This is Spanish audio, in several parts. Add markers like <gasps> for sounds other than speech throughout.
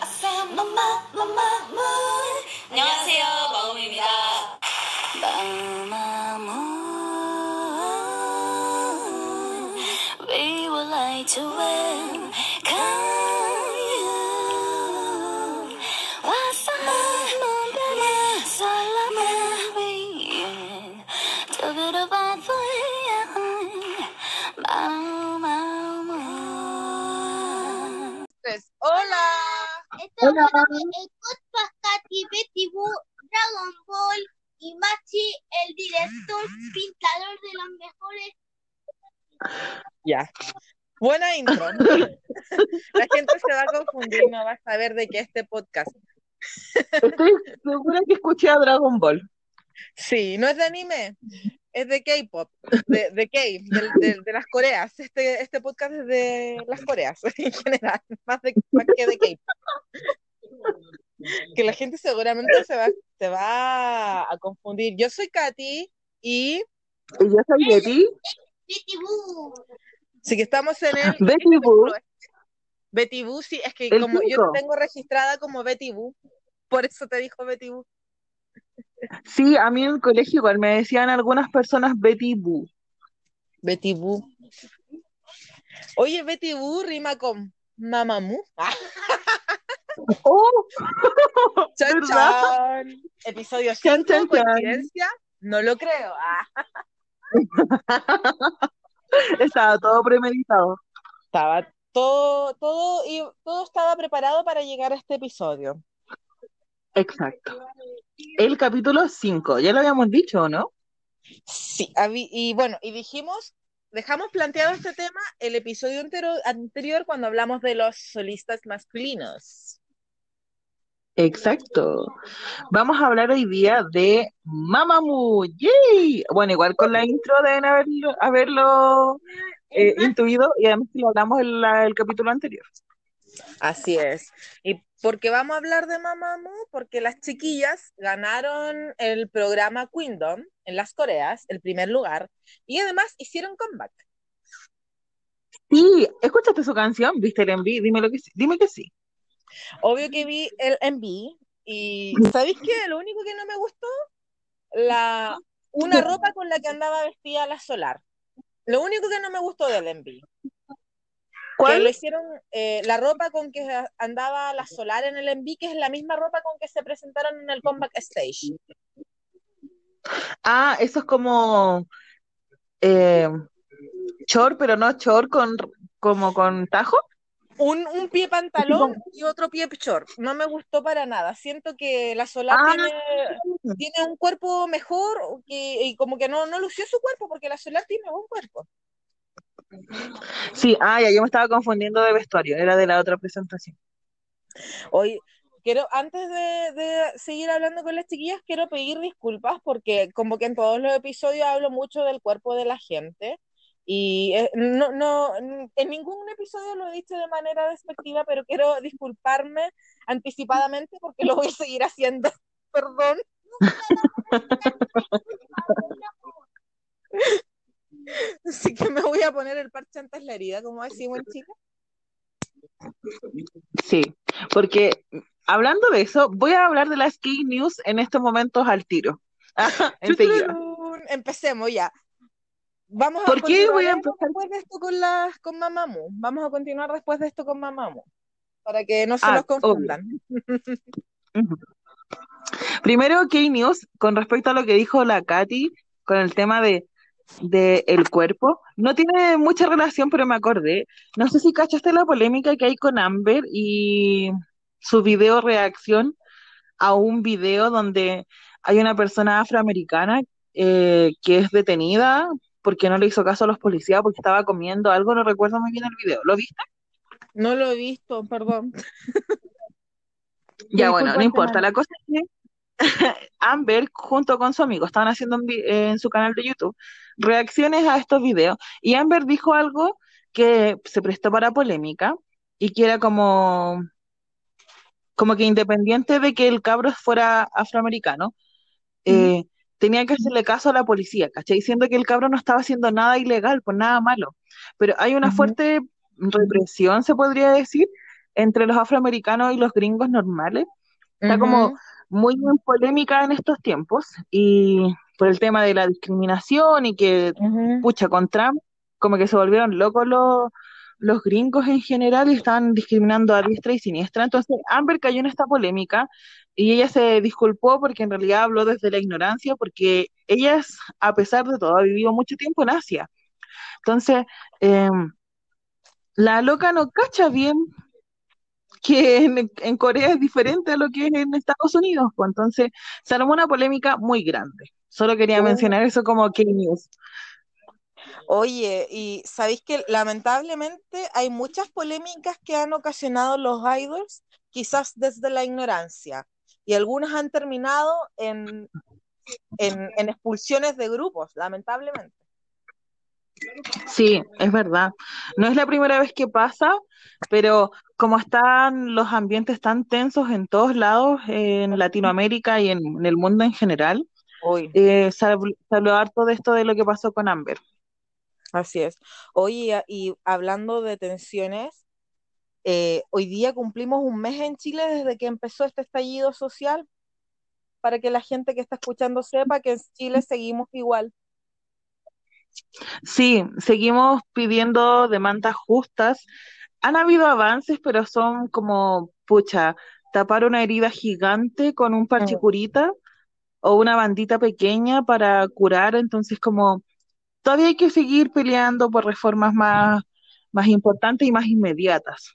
I found my Podcast Katy, Betty Boo, Dragon Ball y Machi, el director pintador de los mejores. Ya. Buena intro. <laughs> La gente se va a confundir, no va a saber de qué es este podcast. Estoy segura que escuché a Dragon Ball. Sí, no es de anime, es de K-pop, de, de K, del- del- de, las Coreas. Este, este podcast es de las Coreas <laughs> en general, más, de, más que de K-pop. <laughs> Que la gente seguramente se va, se va a confundir. Yo soy Katy y Y yo soy Betty. Betty Boo. sí que estamos en el Betty Boo. Betty Boo, sí, es que El como yo te tengo registrada como Betty Boo, por eso te dijo Betty Boo. Sí, a mí en el colegio igual me decían algunas personas Betty Boo. Betty Boo. Oye, Betty Boo rima con Mamamoo. <laughs> ¡Oh! <laughs> chan, chan. Episodio Chan, 5, chan, chan. coincidencia. No lo creo. Ah, <laughs> Estaba todo premeditado. estaba todo, todo, y todo estaba preparado para llegar a este episodio. Exacto. El capítulo 5, ya lo habíamos dicho, ¿no? Sí, y bueno, y dijimos, dejamos planteado este tema el episodio entero- anterior cuando hablamos de los solistas masculinos. Exacto. Vamos a hablar hoy día de Mamamoo. ¡Yay! Bueno, igual con la intro deben haberlo, haberlo eh, intuido y además lo hablamos en la- el capítulo anterior. Así es. ¿Y por qué vamos a hablar de Mamamoo? Porque las chiquillas ganaron el programa Queendom en las Coreas, el primer lugar, y además hicieron comeback. Sí, ¿escuchaste su canción? ¿Viste el MV? Dime lo que sí. Dime que sí. Obvio que vi el MV y ¿sabéis qué? Lo único que no me gustó, la una ropa con la que andaba vestida la Solar. Lo único que no me gustó del MV. Que ¿Cuál? lo hicieron, eh, la ropa con que andaba la Solar en el MV, que es la misma ropa con que se presentaron en el comeback stage. Ah, eso es como eh, short, pero no short con como con tajo. Un, un pie pantalón y otro pie short. No me gustó para nada. Siento que la Solar Ah. tiene, tiene un cuerpo mejor que, y como que no, no lució su cuerpo porque la Solar tiene buen cuerpo. Sí, ah, ya yo me estaba confundiendo de vestuario, era de la otra presentación. Hoy, quiero, antes de, de seguir hablando con las chiquillas, quiero pedir disculpas porque como que en todos los episodios hablo mucho del cuerpo de la gente y eh, no, no, en ningún episodio lo he dicho de manera despectiva, pero quiero disculparme anticipadamente porque lo voy a seguir haciendo. <laughs> Perdón. Así que me voy a poner el parche antes la herida, como decimos en Chile. Sí, porque hablando de eso, voy a hablar de las key news en estos momentos al tiro. <laughs> Empecemos ya. Vamos a ¿Por qué voy a continuar empezar? después de esto con las con Mamamoo. Vamos a continuar después de esto con Mamamoo. Para que no se Ah, los confundan. Primero, key news con respecto a lo que dijo la Katy con el tema de, de el cuerpo. No tiene mucha relación, pero me acordé. No sé si cachaste la polémica que hay con Amber y su video reacción a un video donde hay una persona afroamericana eh, que es detenida porque no le hizo caso a los policías porque estaba comiendo algo, no recuerdo muy bien el video. ¿Lo viste? No lo he visto, perdón. Ya, bueno, no importa. La cosa es que <laughs> Amber, junto con su amigo, estaban haciendo eh, en su canal de YouTube reacciones a estos videos. Y Amber dijo algo que se prestó para polémica y que era como, como que independiente de que el cabro fuera afroamericano, eh, tenía que hacerle caso a la policía, ¿cachai? Diciendo que el cabro no estaba haciendo nada ilegal, pues nada malo. Pero hay una fuerte represión, se podría decir, entre los afroamericanos y los gringos normales. Está como muy en polémica en estos tiempos y por el tema de la discriminación y que, ujú. pucha, con Trump, como que se volvieron locos los, los gringos en general y estaban discriminando a diestra y siniestra. Entonces, Amber cayó en esta polémica y ella se disculpó porque en realidad habló desde la ignorancia, porque ella, es, a pesar de todo, ha vivido mucho tiempo en Asia. Entonces, em, la loca no cacha bien que en, en Corea es diferente a lo que es en Estados Unidos, pues entonces se armó una polémica muy grande. Solo quería Uh, mencionar eso como que news. Oye, y sabéis que lamentablemente hay muchas polémicas que han ocasionado los idols, quizás desde la ignorancia, y algunas han terminado en, en, en expulsiones de grupos, lamentablemente. Sí, es verdad. No es la primera vez que pasa, pero como están los ambientes tan tensos en todos lados, en Latinoamérica y en, en el mundo en general, eh, se habló harto de esto de lo que pasó con Amber. así es. Oye, y hablando de tensiones, eh, hoy día cumplimos un mes en Chile desde que empezó este estallido social, para que la gente que está escuchando sepa que en Chile seguimos igual. Sí, seguimos pidiendo demandas justas. Han habido avances, pero son como, pucha, tapar una herida gigante con un parche curita o una bandita pequeña para curar. Entonces, como todavía hay que seguir peleando por reformas más, más importantes y más inmediatas.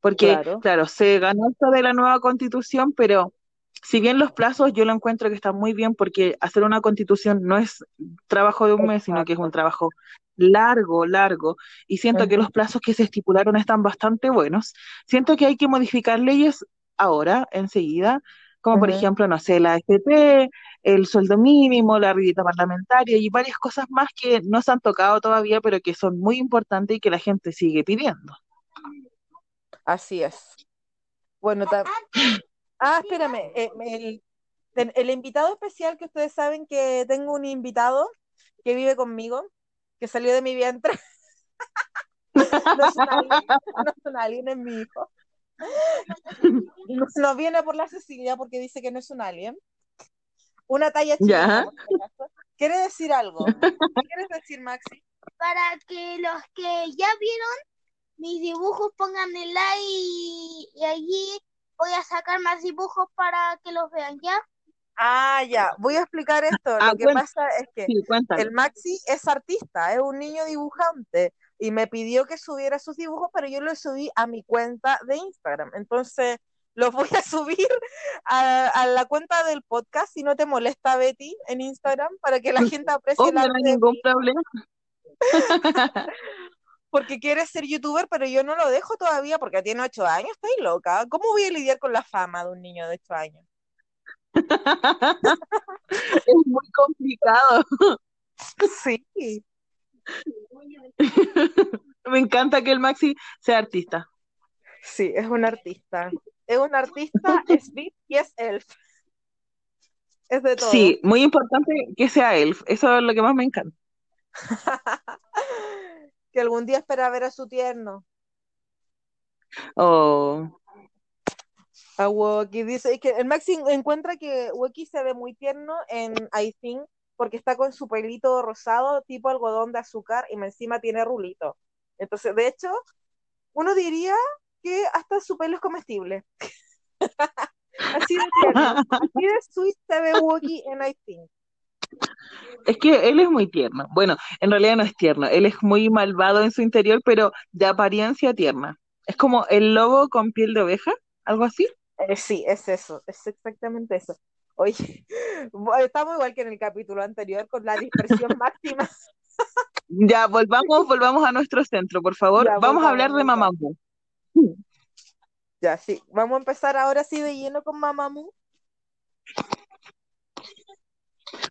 Porque, claro. claro, se ganó esto de la nueva constitución, pero si bien los plazos yo lo encuentro que están muy bien, porque hacer una constitución no es trabajo de un mes, sino que es un trabajo largo, largo, y siento que los plazos que se estipularon están bastante buenos. Siento que hay que modificar leyes ahora, enseguida, como por ejemplo, no sé, la AFP, el sueldo mínimo, la revista parlamentaria y varias cosas más que no se han tocado todavía, pero que son muy importantes y que la gente sigue pidiendo. Así es. Bueno, ta- ah, espérame, eh, el, invitado especial que ustedes saben que tengo un invitado que vive conmigo, que salió de mi vientre, <laughs> no es un alien, no es un alien, es mi hijo. No, no viene por la Cecilia porque dice que no es un alien. Una talla acaso. ¿Quiere decir algo? ¿Qué <laughs> quieres decir, Maxi? Para que los que ya vieron mis dibujos pongan el like y, y allí voy a sacar más dibujos para que los vean, ¿ya? Ah, ya, voy a explicar esto. Ah, Lo que pasa es que sí, el Maxi es artista, es un niño dibujante y me pidió que subiera sus dibujos, pero yo los subí a mi cuenta de Instagram. Entonces, los voy a <laughs> subir a, a la cuenta del podcast, si no te molesta, Betty, en Instagram, para que la gente aprecie Obvio, no hay ningún problema. <laughs> porque quiere ser youtuber, pero yo no lo dejo todavía porque tiene ocho años, estoy loca. ¿Cómo voy a lidiar con la fama de un niño de ocho años? <laughs> Es muy complicado. Sí, Me encanta que el Maxi sea artista. sí, es un artista. Es un artista, es <laughs> beat y es elf. Es de todo. Sí, muy importante que sea elf. Eso es lo que más me encanta. <laughs> que algún día espera ver a su tierno. Oh, A Woki dice que el Maxi encuentra que Woki se ve muy tierno en I Think porque está con su pelito rosado tipo algodón de azúcar y encima tiene rulito. Entonces, de hecho, uno diría que hasta su pelo es comestible. <laughs> Así de tierno, <laughs> así de sweet se ve Woki en I Think. Es que él es muy tierno. Bueno, en realidad no es tierno. Él es muy malvado en su interior, pero de apariencia tierna. Es como el lobo con piel de oveja, algo así. Eh, sí, es eso, es exactamente eso. Oye, <laughs> estamos igual que en el capítulo anterior con la dispersión <laughs> máxima. Ya, volvamos, volvamos a nuestro centro, por favor. Ya, Vamos a hablar de. Mamamoo. Ya, sí. Vamos a empezar ahora sí de lleno con Mamamoo.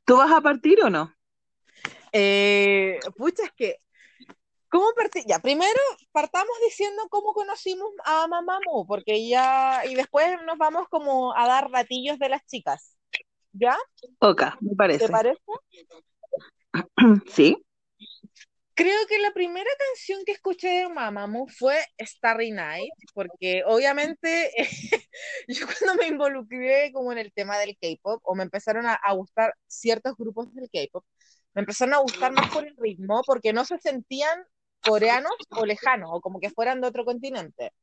¿Tú vas a partir o no? Eh, pucha, es que, ¿cómo partí? Ya, primero partamos diciendo cómo conocimos a Mamamoo, porque ya, y después nos vamos como a dar ratillos de las chicas. ¿Ya? Oka, me ¿Te parece. parece? <clears throat> Sí. Creo que la primera canción que escuché de Mamamoo fue Starry Night, porque obviamente <laughs> yo cuando me involucré como en el tema del K-pop, o me empezaron a, a gustar ciertos grupos del K-pop, me empezaron a gustar más por el ritmo, porque no se sentían coreanos o lejanos, o como que fueran de otro continente.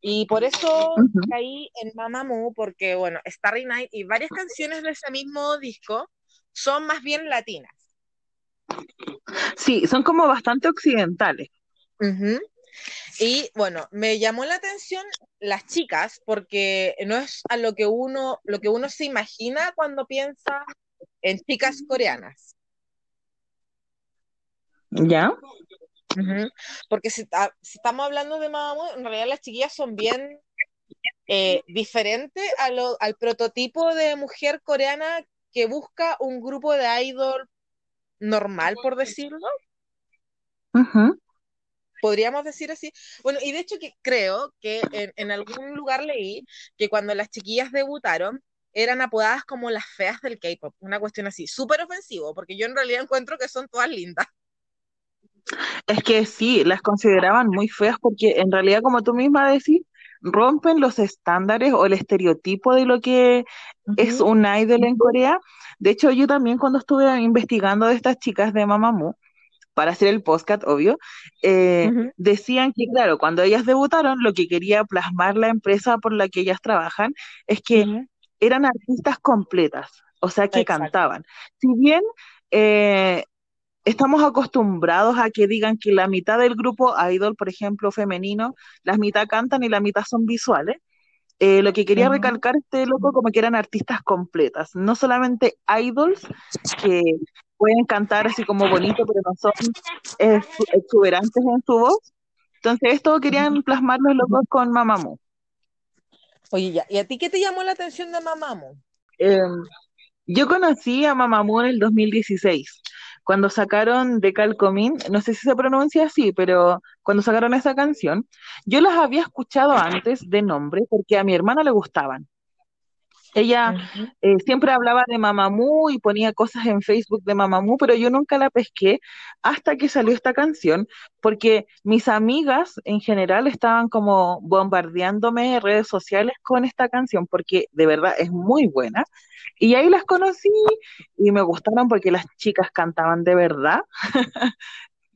Y por eso Ujú. caí en Mamamoo, porque bueno, Starry Night y varias canciones de ese mismo disco son más bien latinas. Sí, son como bastante occidentales. Y bueno, me llamó la atención las chicas, porque no es a lo que uno, lo que uno se imagina cuando piensa en chicas coreanas. ¿Ya? Porque si, ta- si estamos hablando de Mamamoo, en realidad las chiquillas son bien eh, diferentes a lo- al prototipo de mujer coreana que busca un grupo de idol normal, por decirlo. Podríamos decir así. Bueno, y de hecho que creo que en, en algún lugar leí que cuando las chiquillas debutaron eran apodadas como las feas del K-pop, una cuestión así, súper ofensivo, porque yo en realidad encuentro que son todas lindas. Es que sí, las consideraban muy feas porque en realidad, como tú misma decís, rompen los estándares o el estereotipo de lo que es un idol en Corea. De hecho, yo también cuando estuve investigando de estas chicas de Mamamoo, para hacer el podcast, obvio, eh, decían que, claro, cuando ellas debutaron, lo que quería plasmar la empresa por la que ellas trabajan es que eran artistas completas, o sea, que Exacto. cantaban. Si bien eh, estamos acostumbrados a que digan que la mitad del grupo idol, por ejemplo, femenino, la mitad cantan y la mitad son visuales, eh, lo que quería recalcar este loco como que eran artistas completas, no solamente idols que pueden cantar así como bonito, pero no son exuberantes en su voz. Entonces, esto querían plasmar los locos con Mamamoo. Oye, ya, ¿y a ti qué te llamó la atención de Mamamoo? Eh, yo conocí a Mamamoo en el 2016, cuando sacaron de Calcomín, no sé si se pronuncia así, pero cuando sacaron esa canción, yo las había escuchado antes de nombre porque a mi hermana le gustaban. Ella eh, siempre hablaba de Mamamoo y ponía cosas en Facebook de Mamamoo, pero yo nunca la pesqué hasta que salió esta canción, porque mis amigas en general estaban como bombardeándome en redes sociales con esta canción, porque de verdad es muy buena. Y ahí las conocí y me gustaron porque las chicas cantaban de verdad. <laughs>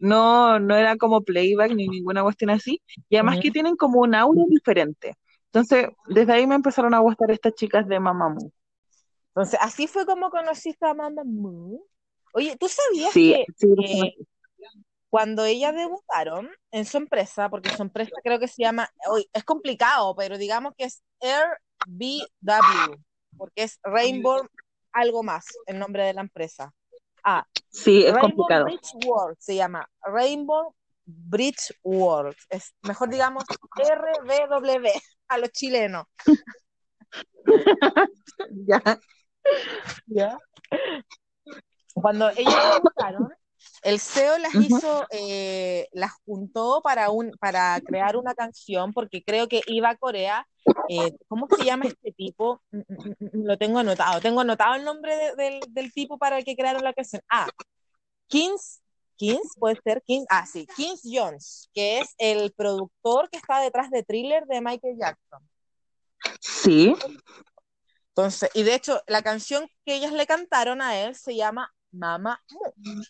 No, no era como playback ni ninguna cuestión así. Y además que tienen como un aura diferente. Entonces, desde ahí me empezaron a gustar estas chicas de Mamamoo. Entonces, así fue como conociste a Mamamoo. Oye, ¿tú sabías Sí, que sí, eh, cuando ellas debutaron en su empresa, porque su empresa creo que se llama, hoy es complicado, pero digamos que es RBW, porque es Rainbow algo más, el nombre de la empresa. Ah, Sí, es Rainbow complicado. Bridge World se llama, Rainbow Bridge World, es mejor digamos RBW a los chilenos. <laughs> Ya. ¿Ya? Cuando ellas debutaron, el CEO las hizo, eh, las juntó para, un, para crear una canción, porque creo que iba a Corea. eh, ¿cómo se llama este tipo? Mm, mm, mm, Lo tengo anotado. Tengo anotado el nombre de- del, del tipo para el que crearon la canción. Ah, Kings, Kings, puede ser Kings, ah, sí, Kings Jones, que es el productor que está detrás de Thriller de Michael Jackson. Sí. Entonces, y de hecho, la canción que ellas le cantaron a él se llama Mama Mu.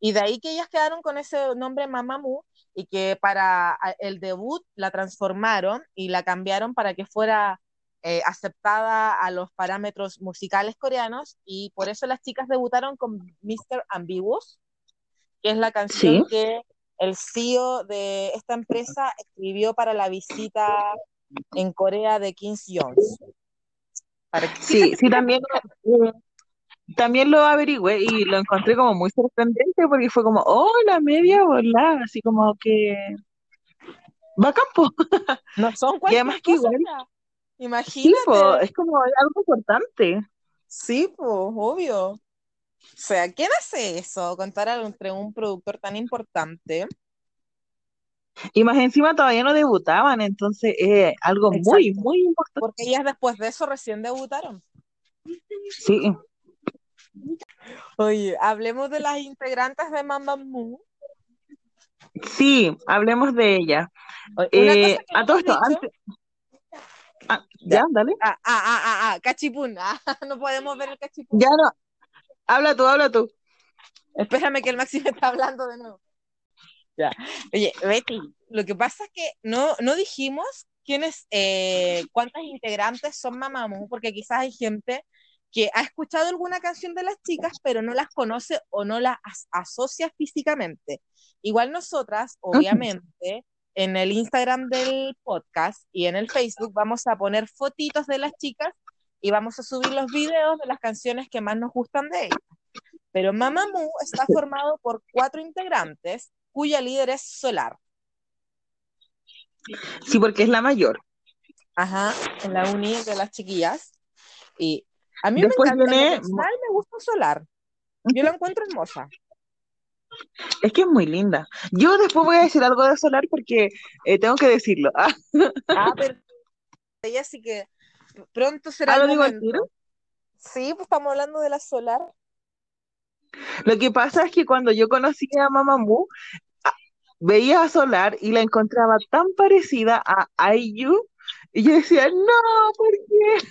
Y de ahí que ellas quedaron con ese nombre Mamamoo y que para el debut la transformaron y la cambiaron para que fuera eh, aceptada a los parámetros musicales coreanos y por eso las chicas debutaron con Mr. Ambiguous, que es la canción Sí. que el CEO de esta empresa escribió para la visita en Corea de Kings Jones. Sí, sí, también, eh, también lo averigüé y lo encontré como muy sorprendente porque fue como, oh, la media volada, así como que va campo. <laughs> No son Y cualquier además que igual, ya. sí, Imagínate. po, es como algo importante. Sí, pues, obvio. O sea, ¿quién hace eso? Contar entre un productor tan importante. Y más encima todavía no debutaban, entonces es algo muy, Exacto. muy importante. Porque ellas después de eso recién debutaron. Sí, hablemos de ella. Una Eh, cosa que no a todo esto, antes. Ah, Ya. ya, dale. Ah, ah, ah, ah, ah, cachipún. <laughs> Ah, no podemos ver el cachipún. Ya no. Habla tú, habla tú. Espérame que el Maxi me <laughs> está hablando de nuevo. Ya. Oye, Betty, lo que pasa es que no, no dijimos quiénes, eh, cuántas integrantes son Mamamoo, porque quizás hay gente que ha escuchado alguna canción de las chicas, pero no las conoce o no las as- asocia físicamente. Igual nosotras, obviamente, en el Instagram del podcast y en el Facebook vamos a poner fotitos de las chicas y vamos a subir los videos de las canciones que más nos gustan de ellas. Pero Mamamoo está formado por cuatro integrantes, cuya líder es Solar. Sí, porque es la mayor. Ajá, en la uni de las chiquillas. Y a mí Después me encanta, viene- me gusta Solar. Yo la encuentro hermosa. Es que es muy linda. Yo después voy a decir algo de Solar porque eh, tengo que decirlo. Ah, <laughs> Ah, pero ella sí que pronto será Ah, el ¿lo digo al momento. tiro? Sí, pues estamos hablando de la Solar. Lo que pasa es que cuando yo conocí a Mamamoo, veía a Solar y la encontraba tan parecida a IU y yo decía, no, ¿por qué?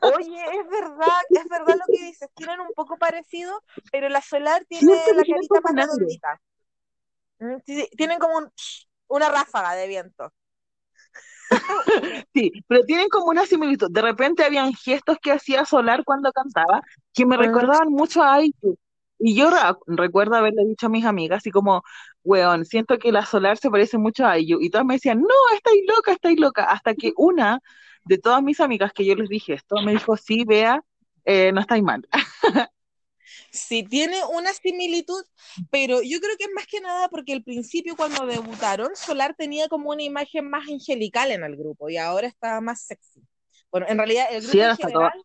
Oye, es verdad, es verdad lo que dices, tienen un poco parecido, pero la Solar tiene la carita más redondita. Mm, tienen como un- una ráfaga de viento. <laughs> Sí, pero tienen como una similitud. De repente habían gestos que hacía Solar cuando cantaba que me recordaban mucho a IU. Y yo recuerdo haberle dicho a mis amigas, así como, weón, siento que la Solar se parece mucho a IU. Y todas me decían, no, estáis loca, estáis loca. Hasta que una de todas mis amigas que yo les dije esto me dijo, sí, vea, eh, no estáis mal. <laughs> Sí, tiene una similitud, pero yo creo que es más que nada porque al principio cuando debutaron, Solar tenía como una imagen más angelical en el grupo y ahora está más sexy. Bueno, en realidad el grupo Sí, en todo- general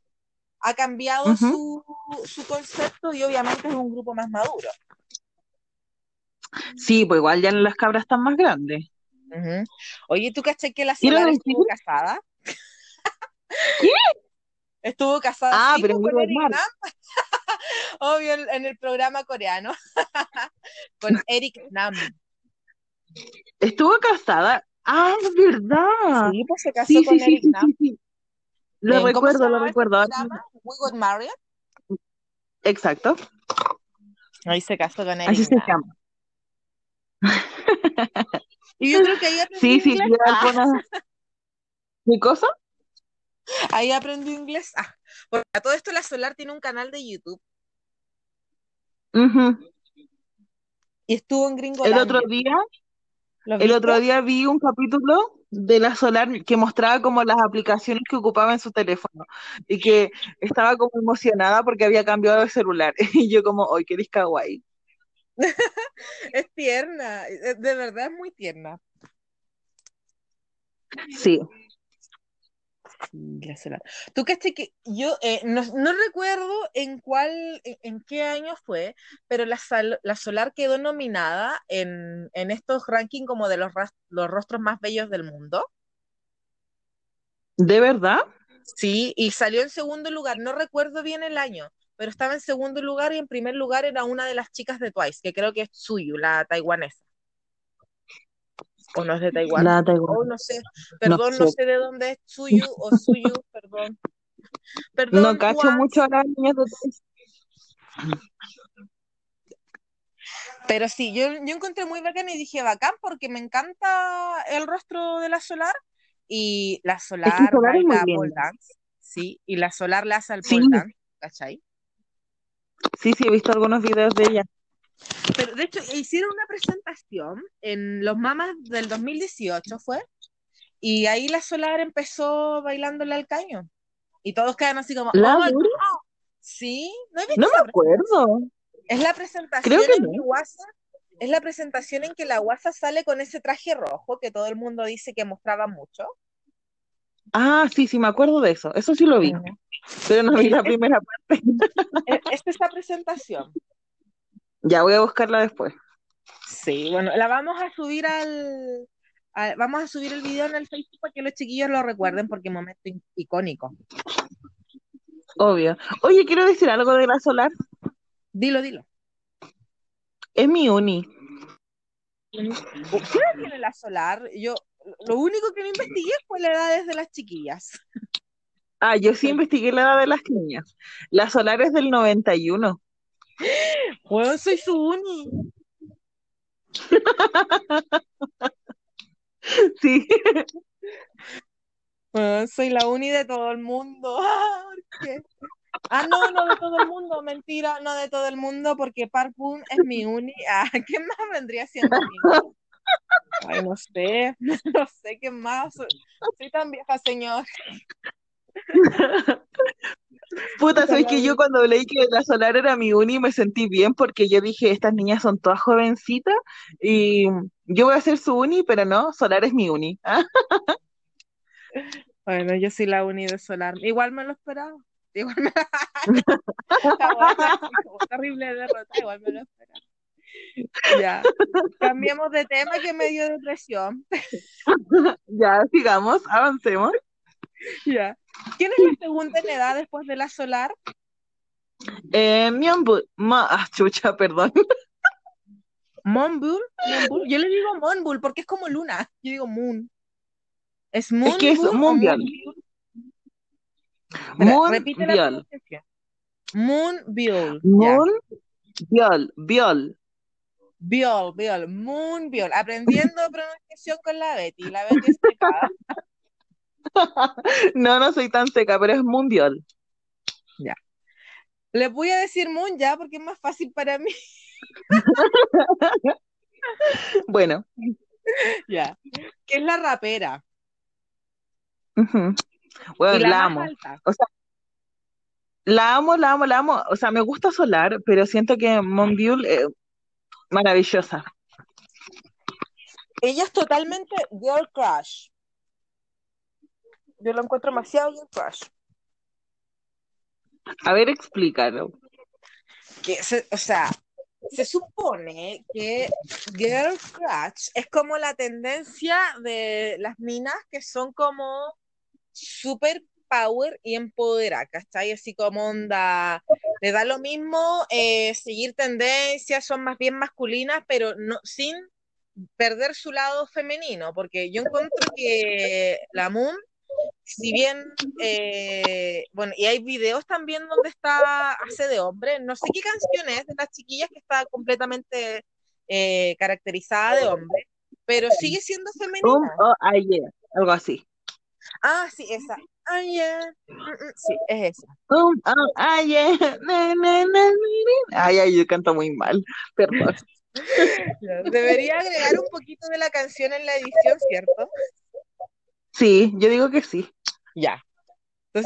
ha cambiado su, su concepto y obviamente es un grupo más maduro. Sí, pues igual ya las cabras están más grandes. Ujú. Oye, ¿tú caché que la Solar estuvo casada? ¿Qué? Estuvo casada Ah, pero con Eric. Nam, <laughs> obvio, en, en el programa coreano, <laughs> con Eric Nam. Estuvo casada. Ah, es verdad. Sí, pues se casó Sí, con sí, Eric sí, Nam. Lo Eh, ¿cómo se recuerdo, lo ese recuerdo. We Got Married. Exacto. Ahí se casó con Eric Así se Nam. llama. Y yo creo que ahí Sí, sí, Ah, alguna- ¿Qué cosa? Ahí aprendí inglés. Ah, porque a todo esto la Solar tiene un canal de YouTube Ujú. y estuvo en El Gringolandia. otro día, ¿Lo el otro día vi un capítulo de la Solar que mostraba como las aplicaciones que ocupaba en su teléfono y que estaba como emocionada porque había cambiado de celular. <laughs> Y yo como, ¡ay, qué kawaii! <laughs> Es tierna, eh, de verdad es muy tierna. Sí. La Solar. Tú caché que yo eh, no, no recuerdo en cuál, en, en qué año fue, pero la, Sal- la Solar quedó nominada en, en estos rankings como de los, los rostros más bellos del mundo. ¿De verdad? Sí, y salió en segundo lugar, no recuerdo bien el año, pero estaba en segundo lugar y en primer lugar era una de las chicas de Twice, que creo que es Tsuyu, la taiwanesa. ¿O no es de Taiwán? La Taiwán. Oh, no sé, perdón, No no sé. de dónde es Tsuyu o Suyu, <laughs> perdón. Perdón, No cacho Juan, mucho a las niñas de Twice. pero sí, yo, yo encontré muy bacán y dije bacán porque me encanta el rostro de la Solar y la Solar es baila pole dance, sí, y la Solar le hace al Sí. pole dance, ¿cachai? Sí, sí, he visto algunos videos de ella. Pero de hecho hicieron una presentación en los Mamas del 2018 fue, y ahí la Solar empezó bailándole al caño. Y todos quedan así como, ¿La "Oh my dura? God". Sí, ¿no he visto No me acuerdo. Es la presentación Creo que en no. Guasa, es la presentación en que la Guasa sale con ese traje rojo que todo el mundo dice que mostraba mucho. Ah, sí, sí, me acuerdo de eso. Eso sí lo vi, pero no vi la primera parte. Es, es esa presentación. Ya voy a buscarla después. Sí, bueno, la vamos a subir al, al- vamos a subir el video en el Facebook para que los chiquillos lo recuerden porque es un momento icónico. Obvio. Oye, quiero decir algo de la Solar. Dilo, dilo. Es mi uni. ¿Qué edad tiene la solar? Yo, lo único que no investigué fue la edad de las chiquillas. Ah, yo sí investigué la edad de las niñas. La solar es del 91. Bueno, soy su uni. <laughs> Sí. Bueno, soy la uni de todo el mundo. <laughs> Ah, ¿por qué? Ah, no, no de todo el mundo, mentira, no de todo el mundo, porque Park Boon es mi uni. <laughs> Ah, ¿qué más vendría siendo mi? Ay, no sé, no sé qué más. Soy, soy tan vieja, señor. Puta, sabes que yo cuando leí que la Solar era mi uni me sentí bien porque yo dije, estas niñas son todas jovencitas y yo voy a ser su uni, pero no, Solar es mi uni. <laughs> Bueno, yo soy la uni de Solar. Igual me lo esperaba. Igual me... <laughs> Terrible derrota, igual me lo esperaba. Ya. Cambiemos de tema que me dio depresión. <laughs> Ya, sigamos, avancemos. <laughs> Ya. ¿Quién es la segunda en edad después de la Solar? Eh, Myeonbul, ma, ah, chucha, perdón. <laughs> Monbul, Monbul. Yo le digo Monbul porque es como luna. Yo digo Moon. ¿Es Moon? Es que es o mundial. Moonbul? Espera, repite la Mundial. pronunciación. Moonbiol. Ya. Moon, Biol, Biol. Biol, Biol, Moonbiol. Aprendiendo pronunciación con la Betty. La Betty es. <laughs> <laughs> No, no soy tan seca, pero es mundial. Les voy a decir Moon ya porque es más fácil para mí. <laughs> Bueno, <laughs> Ya. Que es la rapera. Bueno, la amo. alta. La amo, la amo, la amo. O sea, me gusta Solar, pero siento que Monbiul es maravillosa. Ella es totalmente girl crush. Yo lo encuentro demasiado girl crush. A ver, explícalo. Que se- o sea, se supone que girl crush es como la tendencia de las minas que son como super power y empoderadas, ¿cachai? Así como onda, le da lo mismo eh, seguir tendencias, son más bien masculinas, pero no, sin perder su lado femenino, porque yo encuentro que la Moon, si bien, eh, bueno, y hay videos también donde está, hace de hombre, no sé qué canción es de las chiquillas que está completamente eh, caracterizada de hombre, pero sigue siendo Um, femenina. oh, yeah, algo así. Ah, sí, esa. Yeah. Mm, mm, Sí, es esa. Um, oh, ah, yeah. Na, na, na, na, na. Ay, ay, yo canto muy mal. Perdón. <laughs> Debería agregar un poquito de la canción en la edición, ¿cierto? Sí, yo digo que sí. Ya. 너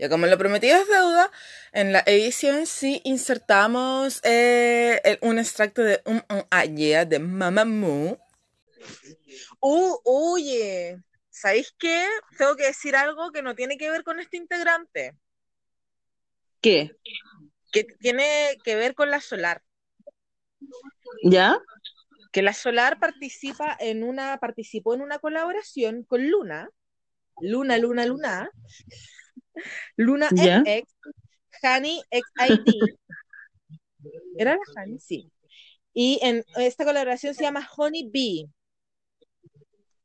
Ya como lo prometido es deuda, en la edición sí insertamos eh, el- un extracto de un, un ah, yeah, de Mamamoo. Uh, oye, ¿sabéis qué? Tengo que decir algo que no tiene que ver con este integrante, ¿Qué? que tiene que ver con la Solar. ¿Ya? Que la Solar participa en una, participó en una colaboración con Luna, Luna, Luna, Luna, Luna ¿Ya? FX, Honey XID. ¿Era la Honey? Sí. Y en esta colaboración se llama Honey Bee,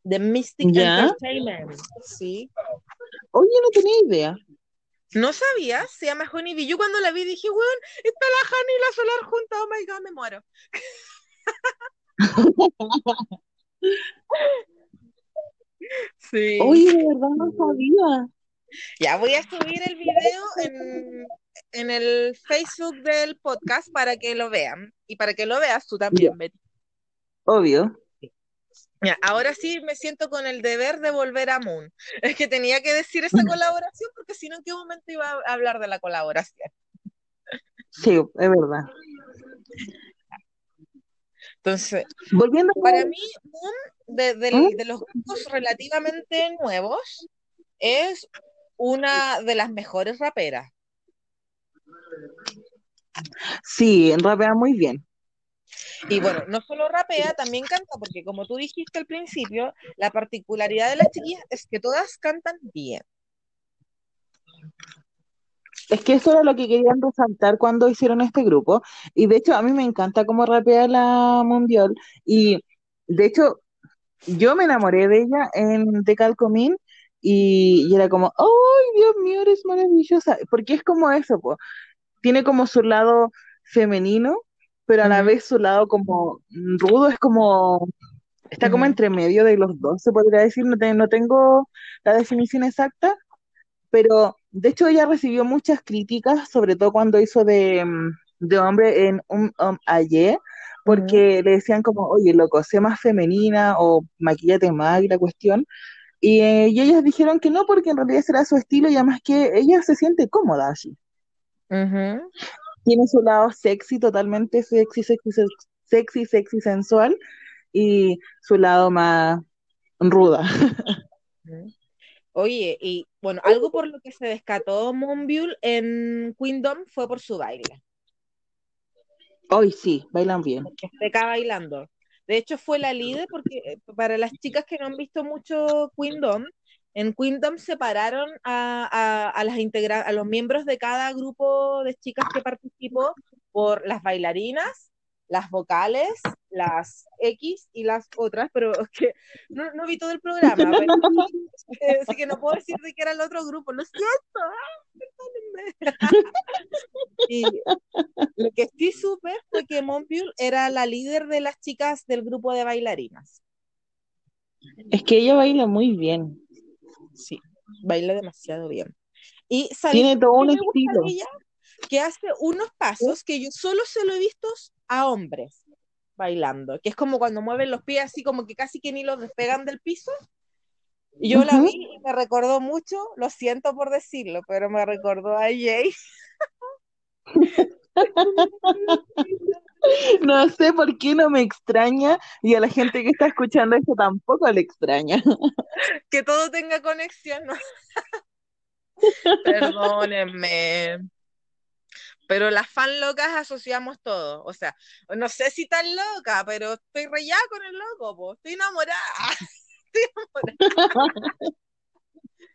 de Mystic ¿Ya? Entertainment. Sí. Oye, no tenía idea. No sabía, se llama Honey Bee. Yo cuando la vi dije, weón, está la Honey y la Solar juntas, oh my god, me muero. <laughs> Sí. Oye, de verdad no sabía. Ya voy a subir el video en, en el Facebook del podcast para que lo vean y para que lo veas tú también, Betty. Obvio. Ya, ahora sí me siento con el deber de volver a Moon. Es que tenía que decir esa colaboración porque si no, ¿en qué momento iba a hablar de la colaboración? Sí, es verdad. Entonces, Volviendo a para mí, Moon de, ¿Mm? de los grupos relativamente nuevos, es una de las mejores raperas. Sí, rapea muy bien. Y bueno, no solo rapea, también canta, porque como tú dijiste al principio, la particularidad de las chiquillas es que todas cantan bien. Es que eso era lo que querían resaltar cuando hicieron este grupo. Y de hecho, a mí me encanta cómo rapea la Mundial. Y de hecho, yo me enamoré de ella en The Calcomín y, y era como, ¡ay, Dios mío, eres maravillosa! Porque es como eso, po. Tiene como su lado femenino, pero a la vez su lado como rudo, es como, está como entre medio de los dos, se podría decir, no, te- no tengo la definición exacta, pero de hecho ella recibió muchas críticas, sobre todo cuando hizo de, mm, de hombre en un um, ayer, porque le decían como, oye, loco, sé más femenina o maquillate más y la cuestión. Y, eh, y ellas dijeron que no, porque en realidad será su estilo y además que ella se siente cómoda así. Ujú. Tiene su lado sexy, totalmente sexy, sexy, sex- sexy, sexy, sensual, y su lado más ruda. Oye, y bueno, algo por lo que se descató Moonbyul en Queendom fue por su baile, Hoy sí, bailan bien. que seca bailando. De hecho, fue la líder porque eh, <laughs> para las chicas que no han visto mucho Queendom, en Queendom separaron a, a, a las integra a los miembros de cada grupo de chicas que participó por las bailarinas, las vocales, las X y las otras, pero es que no, no vi todo el programa, pero, <laughs> eh, así que no puedo decir de qué era el otro grupo, lo siento, ah, perdónenme. <laughs> Y lo que sí supe fue que Monpiul era la líder de las chicas del grupo de bailarinas. Es que ella baila muy bien. Sí, baila demasiado bien. Y ¿sabes Tiene todo un estilo. ella? Que hace unos pasos que yo solo se lo he visto a hombres bailando, que es como cuando mueven los pies así como que casi que ni los despegan del piso. Y Yo la vi y me recordó mucho, lo siento por decirlo, pero me recordó a Jay. <laughs> No sé por qué no me extraña y a la gente que está escuchando esto tampoco le extraña. <laughs> que todo tenga conexión. ¿no? <laughs> Perdónenme. Pero las fan locas asociamos todo. O sea, no sé si tan loca, pero estoy re ya con el loco, po. Estoy enamorada. <laughs> Estoy enamorada.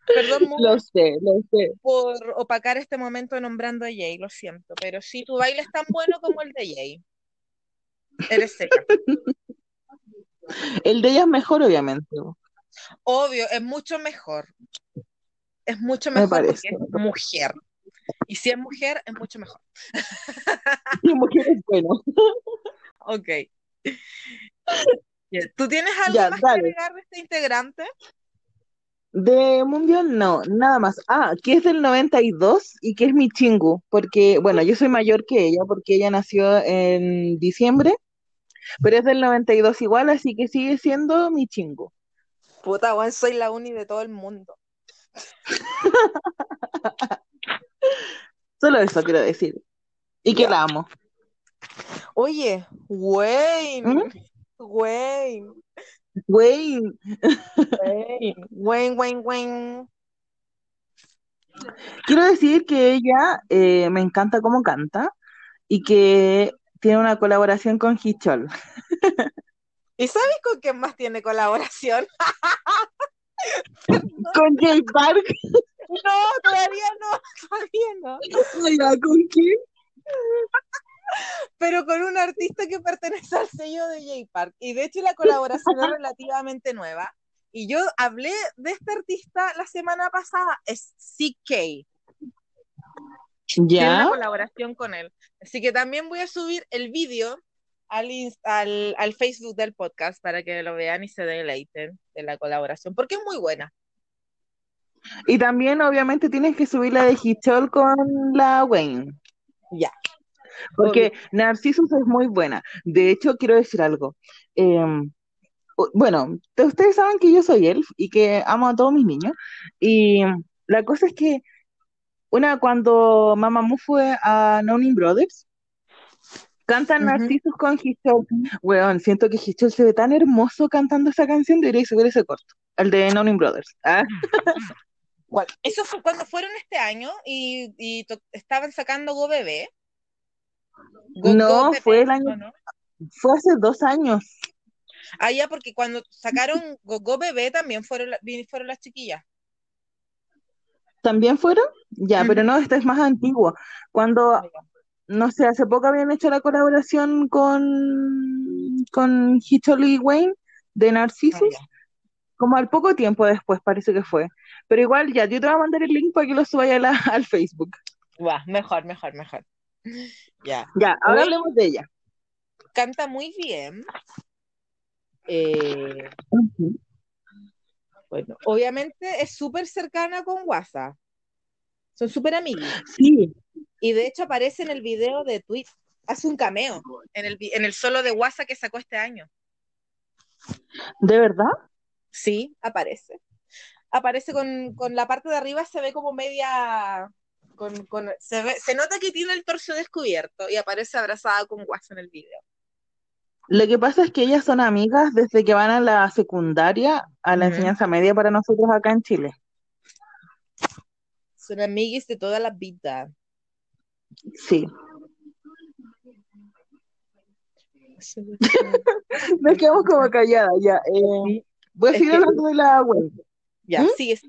Perdón Mu, <laughs> Lo sé, lo sé. por opacar este momento nombrando a Jay, lo siento. Pero sí, tu baile es tan bueno como el de Jay. Eres seca. El de ella es mejor, obviamente. Obvio, es mucho mejor. Es mucho Me mejor porque parece. es mujer. Y si es mujer, es mucho mejor. <laughs> Sí, mujer es bueno. <laughs> Ok. ¿Tú tienes algo Ya, más dale. que agregar de este integrante? De Mundial, no, nada más. Ah, que es del 92 y que es mi chingu, porque, bueno, yo soy mayor que ella, porque ella nació en diciembre, pero es del 92 igual, así que sigue siendo mi chingu. Puta, weón, soy la uni de todo el mundo. <laughs> Solo eso quiero decir. Y que Ya. la amo. Oye, Wayne, ¿Mm? Wayne, Güey, Wayne, Wayne, Wayne, Wayne. quiero decir que ella eh, me encanta cómo canta y que tiene una colaboración con Hichol. ¿Y sabes con quién más tiene colaboración? <laughs> ¿Con Jay Park? No, todavía no, <laughs> todavía no. Oiga, ¿Con quién? Pero con un artista que pertenece al sello de J Park. Y de hecho la colaboración es relativamente nueva. Y yo hablé de este artista la semana pasada, es CK. Tiene una ¿Ya? colaboración con él. Así que también voy a subir el vídeo al, al, al Facebook del podcast para que lo vean y se deleiten de la colaboración, porque es muy buena. Y también, obviamente, tienes que subir la de Hichol con la Wayne. Ya. Porque Narcissus es muy buena. De hecho, quiero decir algo. Eh, u- bueno, te- ustedes saben que yo soy elf y que amo a todos mis niños. Y la cosa es que una cuando Mamamoo fue a No Name Brothers, Cantan Ujú. Narcisos con Hichol. Weón, siento que Hichol se ve tan hermoso cantando esa canción, debería subir ese corto. El de Nonin Brothers. Ah, <laughs> Eso fue cuando fueron este año y, y estaban sacando Go Bebé. Go- No, Go Bebé, fue el año- fue hace dos años. Ah, ya, porque cuando sacaron Go, Go Bebé también fueron, fueron las chiquillas. ¿También fueron? Ya, pero no, este es más antiguo. Cuando, Ah, no sé, hace poco habían hecho la colaboración con, con Hichol y Wayne de Ah, Narcisos. ya. Como al poco tiempo después parece que fue. Pero igual ya, yo te voy a mandar el link para que lo la- <laughs> al Facebook. Va, mejor, mejor, mejor. Ya. Ya, ahora hablemos de ella. Canta muy bien. Eh, bueno, obviamente es súper cercana con WhatsApp. Son súper amigos. Sí, Y de hecho aparece en el video de Tweet. Hace un cameo en el, en el solo de WhatsApp que sacó este año. ¿de verdad? Sí, aparece. Aparece con, con la parte de arriba, se ve como media. Con, con- se, ve, se nota que tiene el torso descubierto y aparece abrazada con WhatsApp en el video. Lo que pasa es que ellas son amigas desde que van a la secundaria, a la enseñanza media para nosotros acá en Chile. Son amiguis de toda la vida. Sí. <laughs> Nos quedamos como calladas ya. eh, voy a Es seguir que- hablando de la web. Ya, ¿Mm? sigue,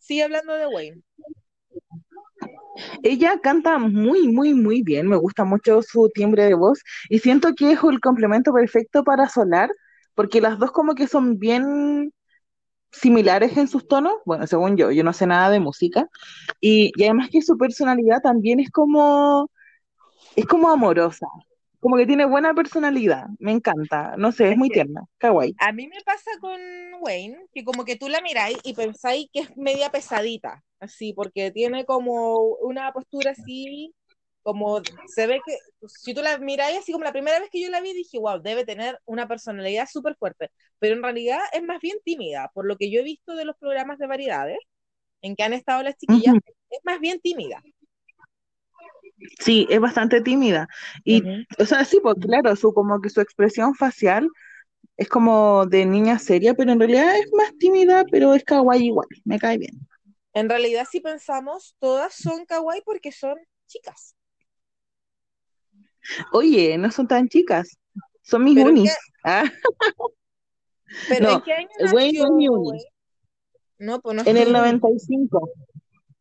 sigue hablando de Wayne. Ella canta muy, muy, muy bien. Me gusta mucho su timbre de voz y siento que es el complemento perfecto para Solar, porque las dos como que son bien similares en sus tonos. Bueno, según yo, yo no sé nada de música. Y, y además que su personalidad también es como, es como amorosa. Como que tiene buena personalidad. Me encanta. No sé, es muy tierna. Kawaii. A mí me pasa con Wayne, que como que tú la miráis y pensáis que es media pesadita, así, porque tiene como una postura así, como se ve que, si tú la miráis así como la primera vez que yo la vi, dije, wow, debe tener una personalidad súper fuerte, pero en realidad es más bien tímida, por lo que yo he visto de los programas de variedades en que han estado las chiquillas, Ujú. es más bien tímida. Sí, es bastante tímida. Y, o sea, sí, pues claro, su, como que su expresión facial es como de niña seria, pero en realidad es más tímida, pero es kawaii igual. Me cae bien. En realidad, si pensamos, todas son kawaii porque son chicas. Oye, no son tan chicas. Son mis Pero ¿en unis. Ah, <laughs> Pero No, ¿en qué año Wayne nació no es mi uni. Wayne? No, pues no en el tu uni. 95.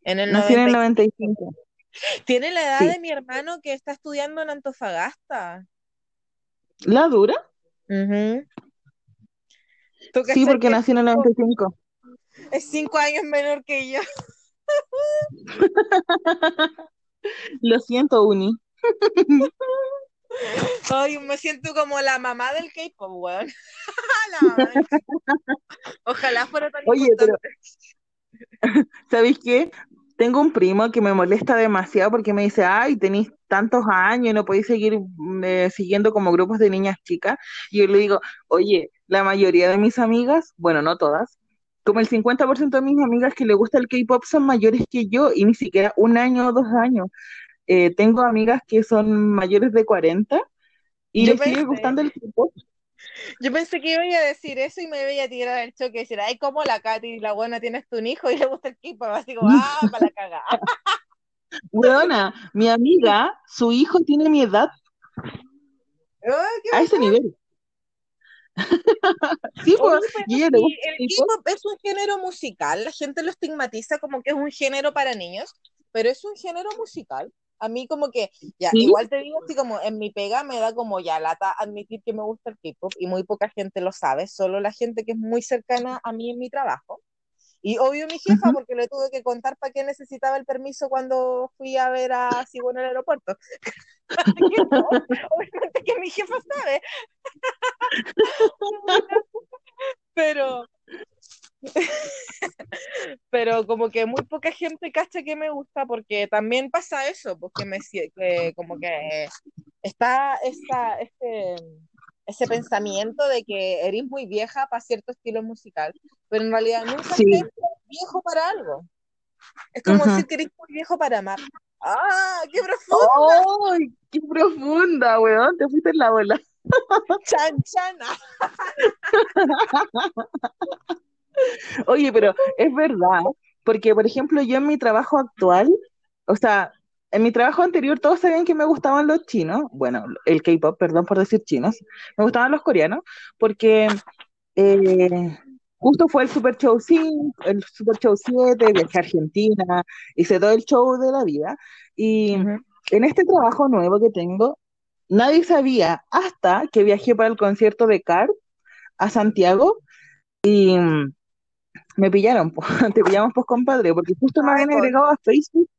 En el en el 95. 95. Tiene la edad Sí. de mi hermano que está estudiando en Antofagasta. ¿La dura? Ujú. ¿Tú Sí, porque que nací en el 95. es cinco años menor que yo? <laughs> Lo siento, uni. <laughs> Ay, me siento como la mamá del K-pop, weón. <laughs> La mamá del K-pop. Ojalá fuera tan Oye, pero- importante. ¿Sabéis qué? Tengo un primo que me molesta demasiado porque me dice, ay, tenéis tantos años y no podéis seguir mm, eh, siguiendo como grupos de niñas chicas. Y yo le digo, oye, la mayoría de mis amigas, bueno, no todas, como el 50% de mis amigas que le gusta el K-pop son mayores que yo y ni siquiera un año o dos años. Eh, tengo amigas que son mayores de 40 y Yo les sigue gustando el K-pop. Yo pensé que iba a decir eso y me iba a tirar el choque y decir, ay, como la Katy, la buena, tienes tu hijo y le gusta el K-pop. Así como, ah, <laughs> para la cagada. Weona, mi amiga, su hijo tiene mi edad a ese nivel. <laughs> sí, pues, Oye, el el. K-pop es un género musical, la gente lo estigmatiza como que es un género para niños, pero es un género musical. A mí como que, ya, Sí. igual te digo así como en mi pega me da como ya lata admitir que me gusta el K-pop y muy poca gente lo sabe, solo la gente que es muy cercana a mí en mi trabajo. Y obvio mi jefa, porque le tuve que contar para qué necesitaba el permiso cuando fui a ver a Sigo en el aeropuerto. <laughs> No, obviamente que mi jefa sabe. <laughs> Pero, <laughs> pero como que muy poca gente cacha que me gusta porque también pasa eso, porque me sie- que como que está esa, este, ese pensamiento de que eres muy vieja para cierto estilo musical, pero en realidad nunca Sí. eres viejo para algo. Es como Ujú. decir que eres muy viejo para amar. ¡Ah! ¡Qué profundo! ¡Ay! Qué profunda, weón, te fuiste en la bola. <laughs> Chan, chan. <laughs> Oye, pero es verdad, porque por ejemplo yo en mi trabajo actual, o sea, en mi trabajo anterior todos sabían que me gustaban los chinos, bueno, el K-pop, perdón por decir chinos, me gustaban los coreanos, porque eh, justo fue el Super Show 5, el Super Show 7, viajé a Argentina, hice todo el show de la vida, y en este trabajo nuevo que tengo, nadie sabía hasta que viajé para el concierto de Card a Santiago y me pillaron, po. <laughs> te pillamos pues compadre, porque justo me habían agregado a Facebook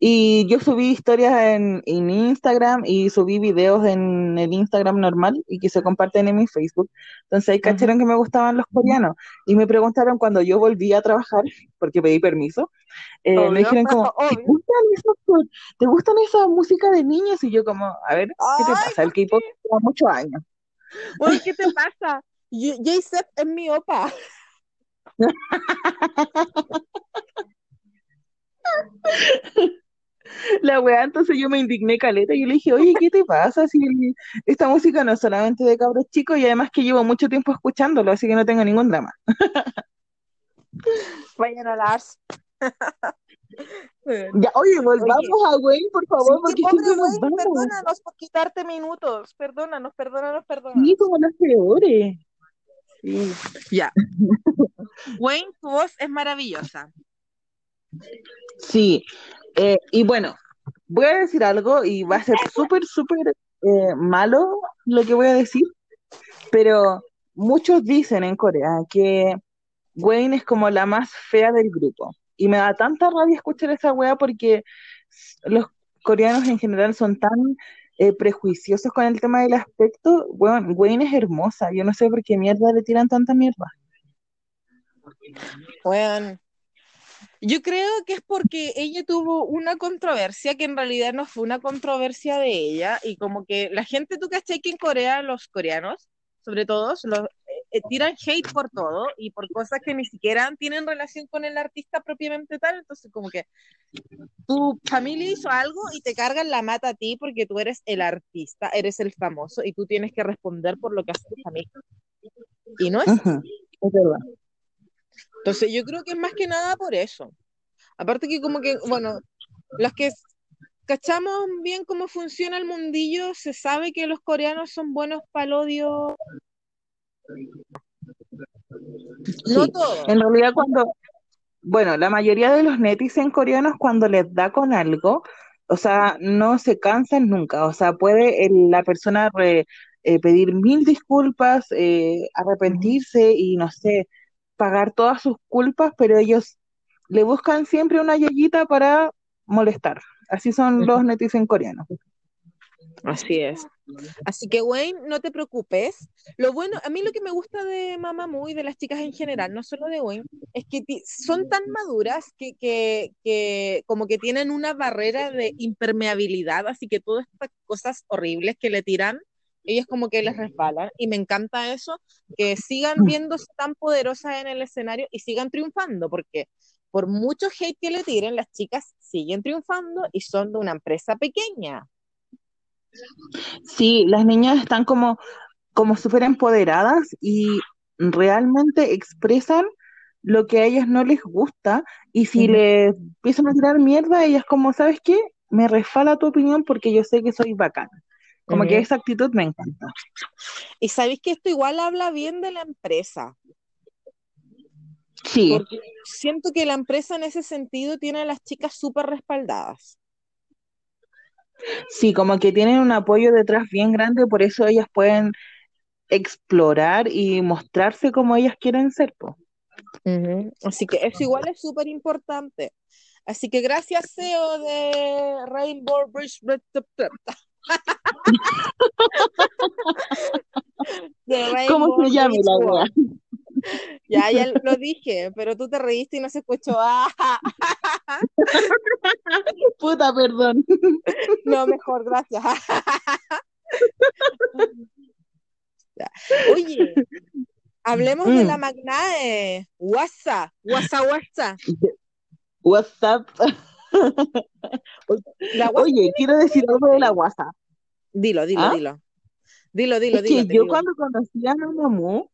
y yo subí historias en, en Instagram y subí videos en el Instagram normal y que se comparten en mi Facebook. Entonces ahí cacharon que me gustaban los coreanos y me preguntaron cuando yo volví a trabajar, porque pedí permiso, eh, me dijeron como, <laughs> ¿te gustan esos, ¿te gustan esa música de niños? Y yo como, a ver, ¿qué te pasa? El ¿por K-pop lleva muchos años. Oye, ¿qué te pasa? J-Sep es mi opa. <laughs> La weá, entonces yo me indigné caleta y yo le dije, oye, ¿qué te pasa? Si esta música no es solamente de cabros chicos y además que llevo mucho tiempo escuchándolo, así que no tengo ningún drama. <laughs> Vayan a Lars. <laughs> Ya, oye, volvamos a Wayne, por favor, Sí, porque pobre Wayne, perdónanos por quitarte minutos. Perdónanos, perdónanos, perdónanos. Sí, como los peores. Sí. Ya. <laughs> Wayne, tu voz es maravillosa. Sí, eh, y bueno, voy a decir algo y va a ser súper, súper eh, malo lo que voy a decir, pero muchos dicen en Corea que Wayne es como la más fea del grupo. Y me da tanta rabia escuchar esa wea porque los coreanos en general son tan eh, prejuiciosos con el tema del aspecto. Bueno, Wayne es hermosa, yo no sé por qué mierda le tiran tanta mierda. Bueno, yo creo que es porque ella tuvo una controversia que en realidad no fue una controversia de ella y como que la gente, tú cachai que en Corea los coreanos, sobre todo, los, eh, tiran hate por todo y por cosas que ni siquiera tienen relación con el artista propiamente tal, entonces como que tu familia hizo algo y te cargan la mata a ti porque tú eres el artista, eres el famoso y tú tienes que responder por lo que hace tu familia. Y no es Ujú, es verdad. Entonces yo creo que es más que nada por eso. Aparte que como que, bueno, los que cachamos bien cómo funciona el mundillo, se sabe que los coreanos son buenos para el odio. No Sí. todos. En realidad cuando, bueno, la mayoría de los netizen coreanos cuando les da con algo, o sea, no se cansan nunca, o sea, puede el- la persona re- eh, pedir mil disculpas, eh, arrepentirse y no sé, pagar todas sus culpas, pero ellos le buscan siempre una yayita para molestar. Así son los netizen coreanos. Así es. Así que, Wayne, no te preocupes. Lo bueno, a mí lo que me gusta de Mamamoo y de las chicas en general, no solo de Wayne, es que son tan maduras que, que, que como que tienen una barrera de impermeabilidad, así que todas estas cosas horribles que le tiran, ellas como que les resbalan. Y me encanta eso, que sigan viéndose tan poderosas en el escenario y sigan triunfando, porque por mucho hate que le tiren, las chicas siguen triunfando y son de una empresa pequeña. Sí, las niñas están como, como súper empoderadas y realmente expresan lo que a ellas no les gusta y si Ujú. les empiezan a tirar mierda, ellas como, ¿sabes qué? Me resfala tu opinión porque yo sé que soy bacán. Como que esa actitud me encanta. Y sabéis que esto igual habla bien de la empresa, Sí, porque siento que la empresa en ese sentido tiene a las chicas súper respaldadas. Sí, como que tienen un apoyo detrás bien grande, por eso ellas pueden explorar y mostrarse como ellas quieren ser, po. Ujú. Así que eso igual es súper importante. Así que gracias, CEO de Rainbow Bridge. <laughs> De ¿Cómo se llama Bridge la World. <laughs> Ya, ya lo dije, pero tú te reíste y no se escuchó. Ah, <laughs> Puta, perdón. <laughs> no, mejor, gracias. Oye, hablemos de Mm. la Magnae. WhatsApp, WhatsApp, WhatsApp. WhatsApp. La Oye, quiero decir algo de la guasa. Dilo, dilo, ¿Ah? dilo. Dilo, dilo, Es dilo. que yo digo. cuando conocí a Mamamoo,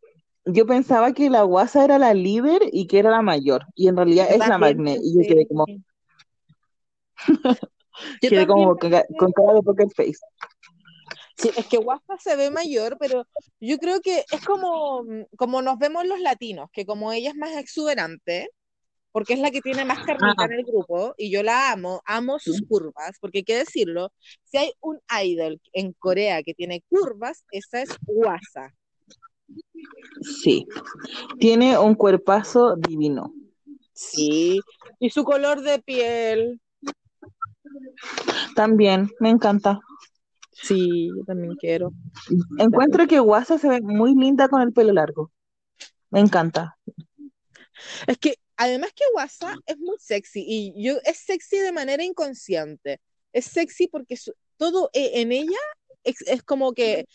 yo pensaba que la guasa era la líder y que era la mayor. Y en realidad es la Magnet. Y yo quedé como, <laughs> Yo quedé como con, con cara de poker face. Sí, es que Guasa se ve mayor, pero yo creo que es como, como nos vemos los latinos, que como ella es más exuberante, porque es la que tiene más carnita Ah. en el grupo, y yo la amo, amo sus curvas, porque hay que decirlo, si hay un idol en Corea que tiene curvas, esa es Guasa. Sí. Tiene un cuerpazo divino. Sí, y su color de piel. También, me encanta. Sí, yo también quiero. Encuentro que Guasa se ve muy linda con el pelo largo. Me encanta. Es que además que Guasa es muy sexy y yo es sexy de manera inconsciente. Es sexy porque su- todo e- en ella es, es como que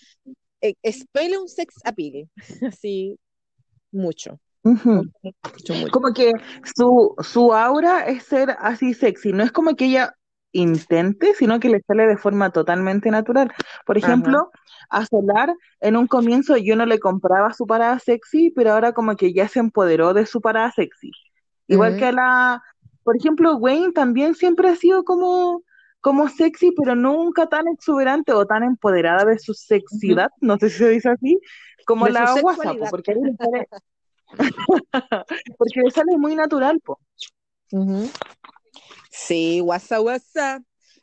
eh, expele un sex appeal. <laughs> Así, mucho. Mucho, mucho. Como que su, su aura es ser así sexy. No es como que ella intente, sino que le sale de forma totalmente natural. Por Ajá. ejemplo, a Solar, en un comienzo yo no le compraba su parada sexy, pero ahora como que ya se empoderó de su parada sexy. Igual que a la, por ejemplo, Wayne también siempre ha sido como, como sexy, pero nunca tan exuberante o tan empoderada de su sexidad, no sé si se dice así, como De la WhatsApp, porque a ella le sale, porque le sale muy natural, po. Sí, guasa, guasa.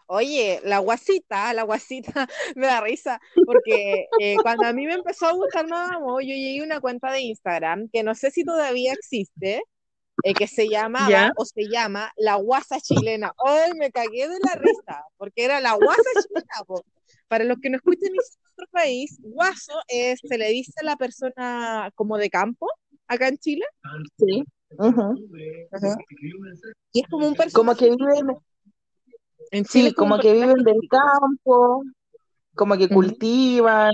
Oye, la guasita, la guasita <laughs> me da risa, porque eh, cuando a mí me empezó a gustar Mamamoo, yo llegué a una cuenta de Instagram que no sé si todavía existe, eh, que se llamaba ¿Ya? o se llama La Guasa Chilena. Hoy me cagué de la risa, porque era la Guasa Chilena. po. Para los que no escuchen en nuestro país, guaso es, se le dice a la persona como de campo acá en Chile, Sí. Ujú. y es como un personaje Como que viven, en Chile sí, como que viven del campo, como que cultivan,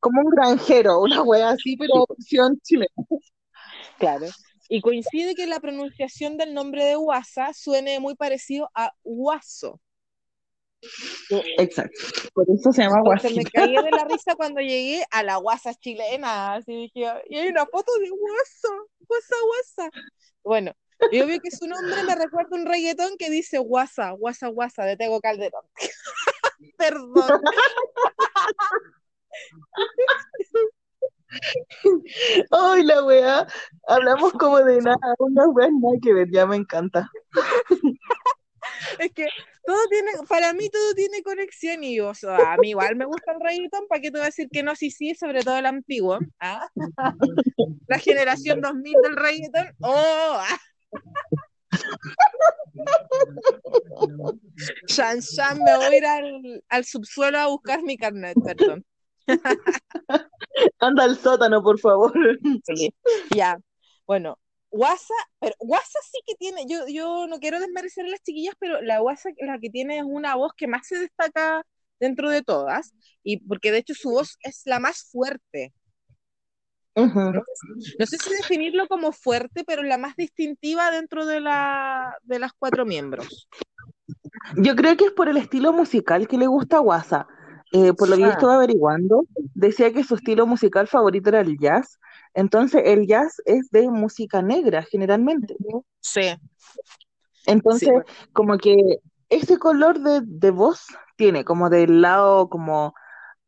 como un granjero, una wea así, pero opción chilena. Claro. Y coincide que la pronunciación del nombre de Guasa suene muy parecido a Guaso. Exacto. Por eso se llama Entonces me caí de la <laughs> risa cuando llegué a la Guasa chilena. Así dije, y hay una foto de Guaso, Guasa, Guasa. Bueno, yo vi que su nombre me recuerda un reggaetón que dice Guasa, Guasa, Guasa, de Tego Calderón. <laughs> Perdón. <laughs> <laughs> Ay, la wea. Hablamos como de nada, una wea nada que ver, ya me encanta. <laughs> Es que todo tiene, para mí todo tiene conexión y o sea, a mí igual me gusta el reggaetón, ¿para qué te voy a decir que no? Sí, sí, sobre todo el antiguo. ¿ah? <laughs> La generación 2000 del reggaetón. ¡Oh! ah. Shan Shan, me voy a ir al, al subsuelo a buscar mi carnet, perdón. <laughs> Anda al sótano, por favor. Sí. Ya, bueno, Guasa, pero Guasa sí que tiene, yo, yo no quiero desmerecer a las chiquillas, pero la Guasa la que tiene es una voz que más se destaca dentro de todas, y porque de hecho su voz es la más fuerte. No sé si definirlo como fuerte, pero la más distintiva dentro de, la, de las cuatro miembros. Yo creo que es por el estilo musical que le gusta a Guasa. Eh, por lo que yo Ah. estuve averiguando, decía que su estilo musical favorito era el jazz. Entonces, el jazz es de música negra, generalmente. Sí, Entonces, bueno. como que ese color de, de voz tiene, como del lado como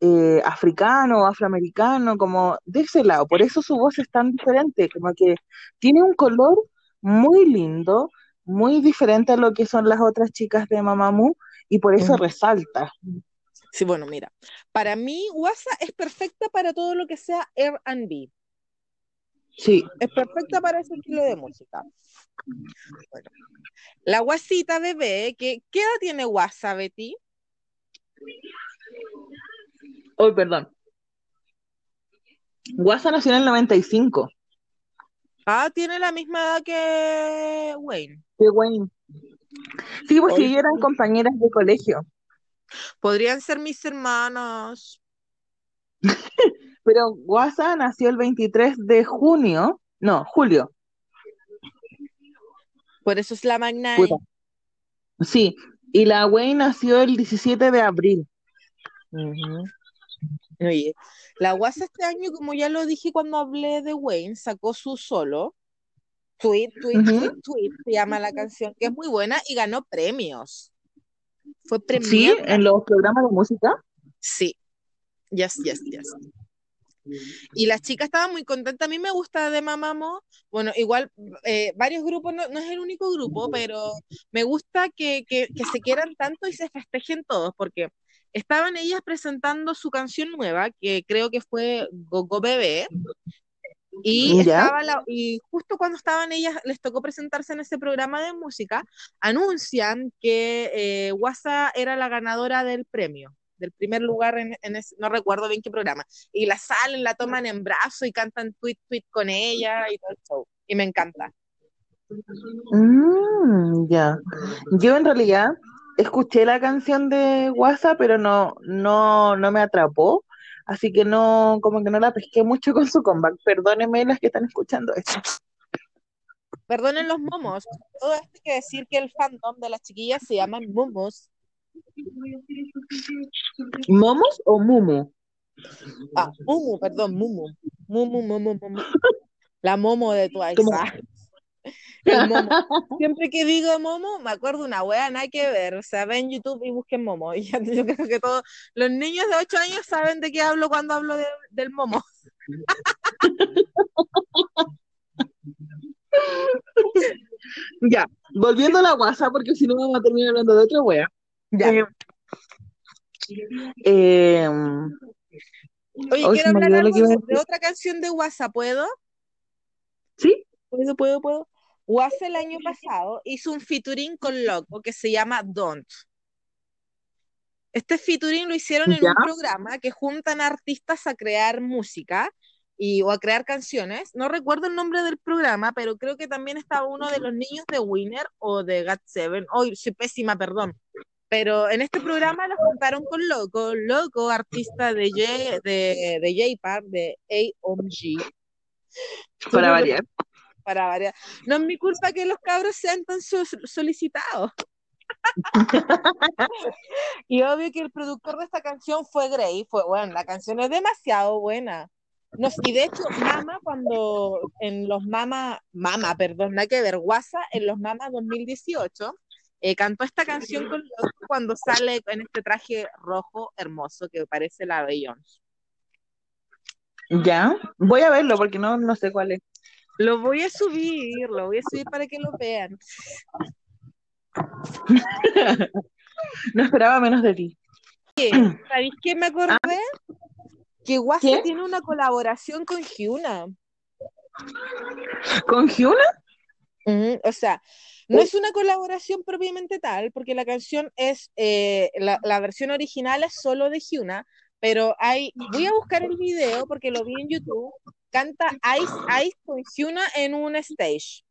eh, africano, afroamericano, como de ese lado. Por eso su voz es tan diferente, como que tiene un color muy lindo, muy diferente a lo que son las otras chicas de Mamamoo, y por eso resalta. Sí, bueno, mira, para mí Guasa es perfecta para todo lo que sea R&B. Sí, Es perfecta para ese estilo de música. Bueno, la guasita bebé, que, ¿qué edad tiene guasa, Betty? hoy perdón. Guasa nació en el 95, Ah, tiene la misma edad que Wayne. qué Wayne. Sí, pues Oye, sí, eran compañeras de colegio, Podrían ser mis hermanos. <laughs> pero Guasa nació el 23 de junio, no, julio. Por eso es la Magnai. Puta. Sí, y la Wayne nació el 17 de abril. Ujú. Oye, la guasa este año, como ya lo dije cuando hablé de Wayne, sacó su solo. Tweet, tweet, tweet, tweet, se llama la canción, que es muy buena y ganó premios. Fue Sí, premiada. en los programas de música. Sí. Yes, yes, yes. Y las chicas estaban muy contentas. A mí me gusta de Mamamoo. Bueno, igual eh, varios grupos, no, no es el único grupo, pero me gusta que, que, que se quieran tanto y se festejen todos, porque estaban ellas presentando su canción nueva, que creo que fue Gogo Bebé, y Ya. estaba la- y justo cuando estaban ellas, les tocó presentarse en ese programa de música, anuncian que eh, Wasa era la ganadora del premio, del primer lugar en, en ese- no recuerdo bien qué programa. Y la salen, la toman en brazo y cantan tweet tweet con ella y todo el show. Y me encanta. Mm, ya. Yo en realidad escuché la canción de WhatsApp, pero no, no, no me atrapó. Así que no, como que no la pesqué mucho con su comeback. Perdónenme las que están escuchando esto. Perdonen los momos. Todo esto hay que decir que el fandom de las chiquillas se llaman momos. ¿Momos o Mumu? Ah, Mumu, perdón, Mumu. Mumu, Mumu, Mumu. La Momo de Twice. Como- ah. El <laughs> Momo. Siempre que digo Momo, me acuerdo una wea, nada que ver. O sea, ven YouTube y busquen Momo. <laughs> Y yo creo que todos los niños de 8 años saben de qué hablo cuando hablo de- del Momo. Ya, volviendo a la WhatsApp, porque si no vamos a terminar hablando de otra wea. Ya. Eh, eh, Oye, quiero hablar algo de, de otra canción de WhatsApp, ¿puedo? ¿Sí? ¿Puedo, puedo, puedo? WhatsApp el año pasado hizo un featuring con Loco que se llama Don't. Este featuring lo hicieron en Ya. un programa que juntan artistas a crear música y, o a crear canciones. No recuerdo el nombre del programa, pero creo que también estaba uno de los niños de Winner o de GOT7. Hoy soy pésima, perdón. Pero en este programa lo juntaron con Loco, Loco, artista de J, de, de J-Park, de AOMG. Para variar. Para variar. No es mi culpa que los cabros sean tan so- solicitados. <laughs> y obvio que el productor de esta canción fue Gray. Fue, bueno, la canción es demasiado buena. No, y de hecho, Mama, cuando en los Mama, Mama, perdón, nada que ver, Guasa, en los Mama 2018, eh, cantó esta canción con Loco cuando sale en este traje rojo hermoso que parece la Beyoncé. Ya, voy a verlo porque no, no sé cuál es. Lo voy a subir, lo voy a subir para que lo vean. <laughs> No esperaba menos de ti. <clears throat> ¿Sabéis qué me acordé? Que Guasa ¿Qué? tiene una colaboración con Hyuna. ¿Con Hyuna? O sea, no es una colaboración propiamente tal, porque la canción es, eh, la, la versión original es solo de Hyuna, pero hay, voy a buscar el video porque lo vi en YouTube, canta Ice Ice con Hyuna en un stage.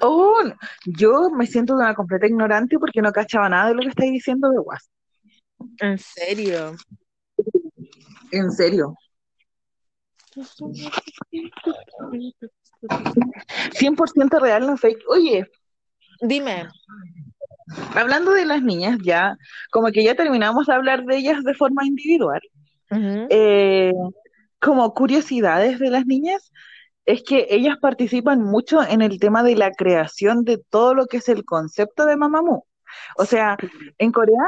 Oh, yo me siento una completa ignorante porque no cachaba nada de lo que estáis diciendo de WhatsApp. ¿En serio? En serio. 100% real, no fake. Oye, Dime. hablando de las niñas, ya, como que ya terminamos de hablar de ellas de forma individual. Eh, como curiosidades de las niñas, es que ellas participan mucho en el tema de la creación de todo lo que es el concepto de Mamamoo. O sea, en Corea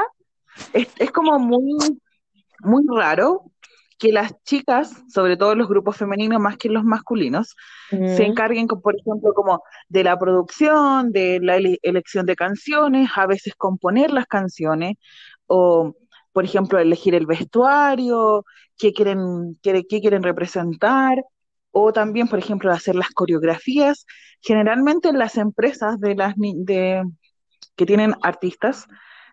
es, es como muy, muy raro que las chicas, sobre todo los grupos femeninos más que los masculinos, se encarguen, por ejemplo, como de la producción, de la ele- elección de canciones, a veces componer las canciones, o, por ejemplo, elegir el vestuario, qué quieren, qué, qué quieren representar, o también, por ejemplo, hacer las coreografías. Generalmente las empresas de las de, que tienen artistas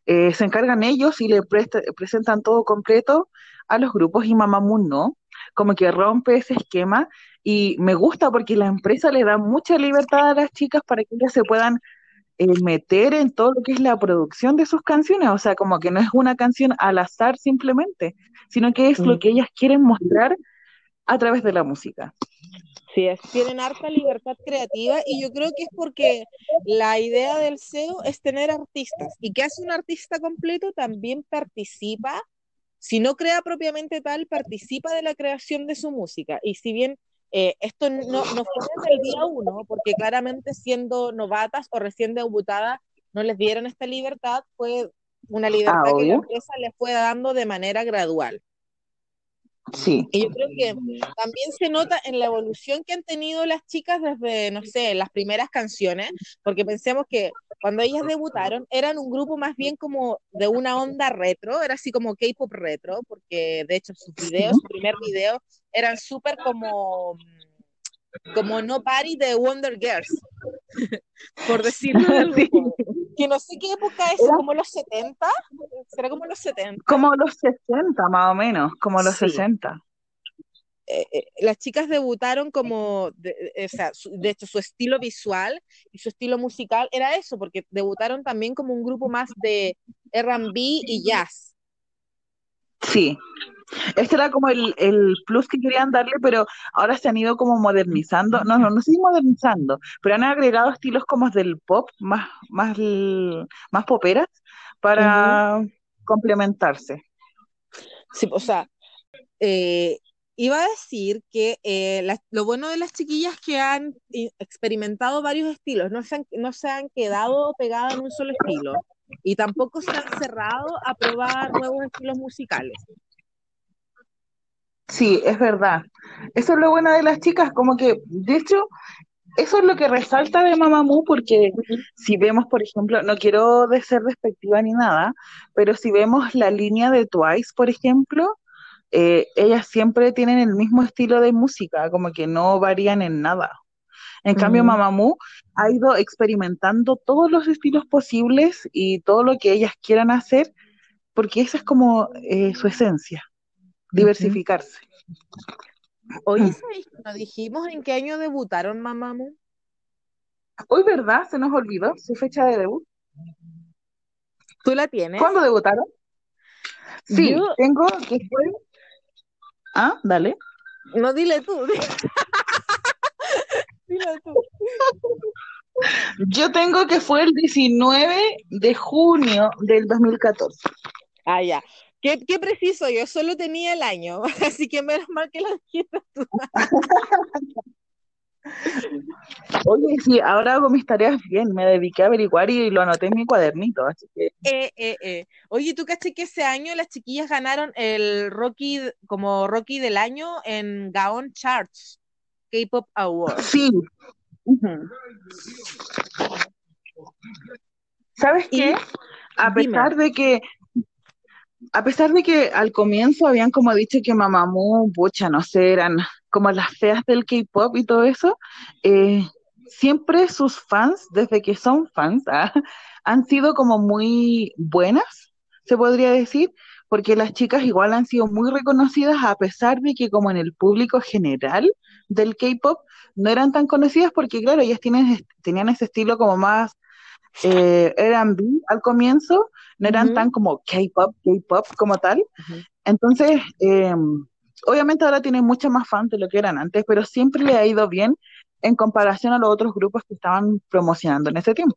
eh, se encargan ellos y le presta- presentan todo completo a los grupos y Mamamoo no, como que rompe ese esquema y me gusta porque la empresa le da mucha libertad a las chicas para que ellas se puedan eh, meter en todo lo que es la producción de sus canciones, o sea, como que no es una canción al azar simplemente, sino que es lo Mm. que ellas quieren mostrar a través de la música. Sí, es, tienen harta libertad creativa y yo creo que es porque la idea del SEO es tener artistas y que hace un artista completo también participa, si no crea propiamente tal, participa de la creación de su música. Y si bien eh, esto no, no fue desde el día uno, porque claramente siendo novatas o recién debutadas no les dieron esta libertad, fue una libertad Ah, que la empresa les fue dando de manera gradual. Sí, Y yo creo que también se nota en la evolución que han tenido las chicas desde, no sé, las primeras canciones, porque pensemos que cuando ellas debutaron eran un grupo más bien como de una onda retro, era así como K-pop retro, porque de hecho sus videos, su primer video, eran súper como, como No Party de Wonder Girls, por decirlo del Sí. grupo. Que no sé qué época es, Era- como los 70, será como los 70. como los 60 más o menos, como los Sí. 60. eh, eh, las chicas debutaron como, de, o sea, su- de hecho su estilo visual y su estilo musical era eso, porque debutaron también como un grupo más de R&B y jazz. Sí, este era como el, el plus que querían darle, pero ahora se han ido como modernizando, no, no, no sé si modernizando, pero han agregado estilos como del pop, más, más, más poperas, para complementarse. Sí, o sea, eh, iba a decir que eh, la- lo bueno de las chiquillas que han experimentado varios estilos, no se han, no se han quedado pegadas en un solo estilo y tampoco se han cerrado a probar nuevos estilos musicales. Sí, es verdad. Eso es lo bueno de las chicas, como que, de hecho, eso es lo que resalta de Mamamoo, porque si vemos, por ejemplo, no quiero de ser despectiva ni nada, pero si vemos la línea de Twice, por ejemplo, eh, ellas siempre tienen el mismo estilo de música, como que no varían en nada. En cambio. Mamamoo ha ido experimentando todos los estilos posibles y todo lo que ellas quieran hacer, porque esa es como eh, su esencia, diversificarse. Oye. ¿sabéis no dijimos en qué año debutaron Mamamoo? Hoy, ¿verdad? Se nos olvidó su fecha de debut. ¿Tú la tienes? ¿Cuándo debutaron? Sí, Yo- tengo que fue. Ah, dale. No, dile tú. <laughs> dile tú. Yo tengo que fue el 19 de junio del 2014. Ah, ya. Qué, qué preciso, yo solo tenía el año, <laughs> así que menos mal que lo dijiste tú. <laughs> Oye, sí, ahora hago mis tareas bien, me dediqué a averiguar y lo anoté en mi cuadernito, así que Eh, eh, eh. Oye, ¿tú caché que ese año las chiquillas ganaron el Rocky como Rocky del año en Gaon Charts, K-Pop Awards? sí. ¿Sabes Y- qué? A dime. pesar de que, a pesar de que al comienzo habían como dicho que Mamamoo, no sé, eran como las feas del K-pop y todo eso, eh, siempre sus fans, desde que son fans, <laughs> ah, han sido como muy buenas, se podría decir, porque las chicas igual han sido muy reconocidas a pesar de que como en el público general del K-pop no eran tan conocidas porque claro, ellas tienen, tenían ese estilo como más eh, R&B al comienzo, no eran tan como K-pop, K-pop como tal. Entonces, eh, obviamente ahora tienen muchas más fans de lo que eran antes, pero siempre le ha ido bien en comparación a los otros grupos que estaban promocionando en ese tiempo.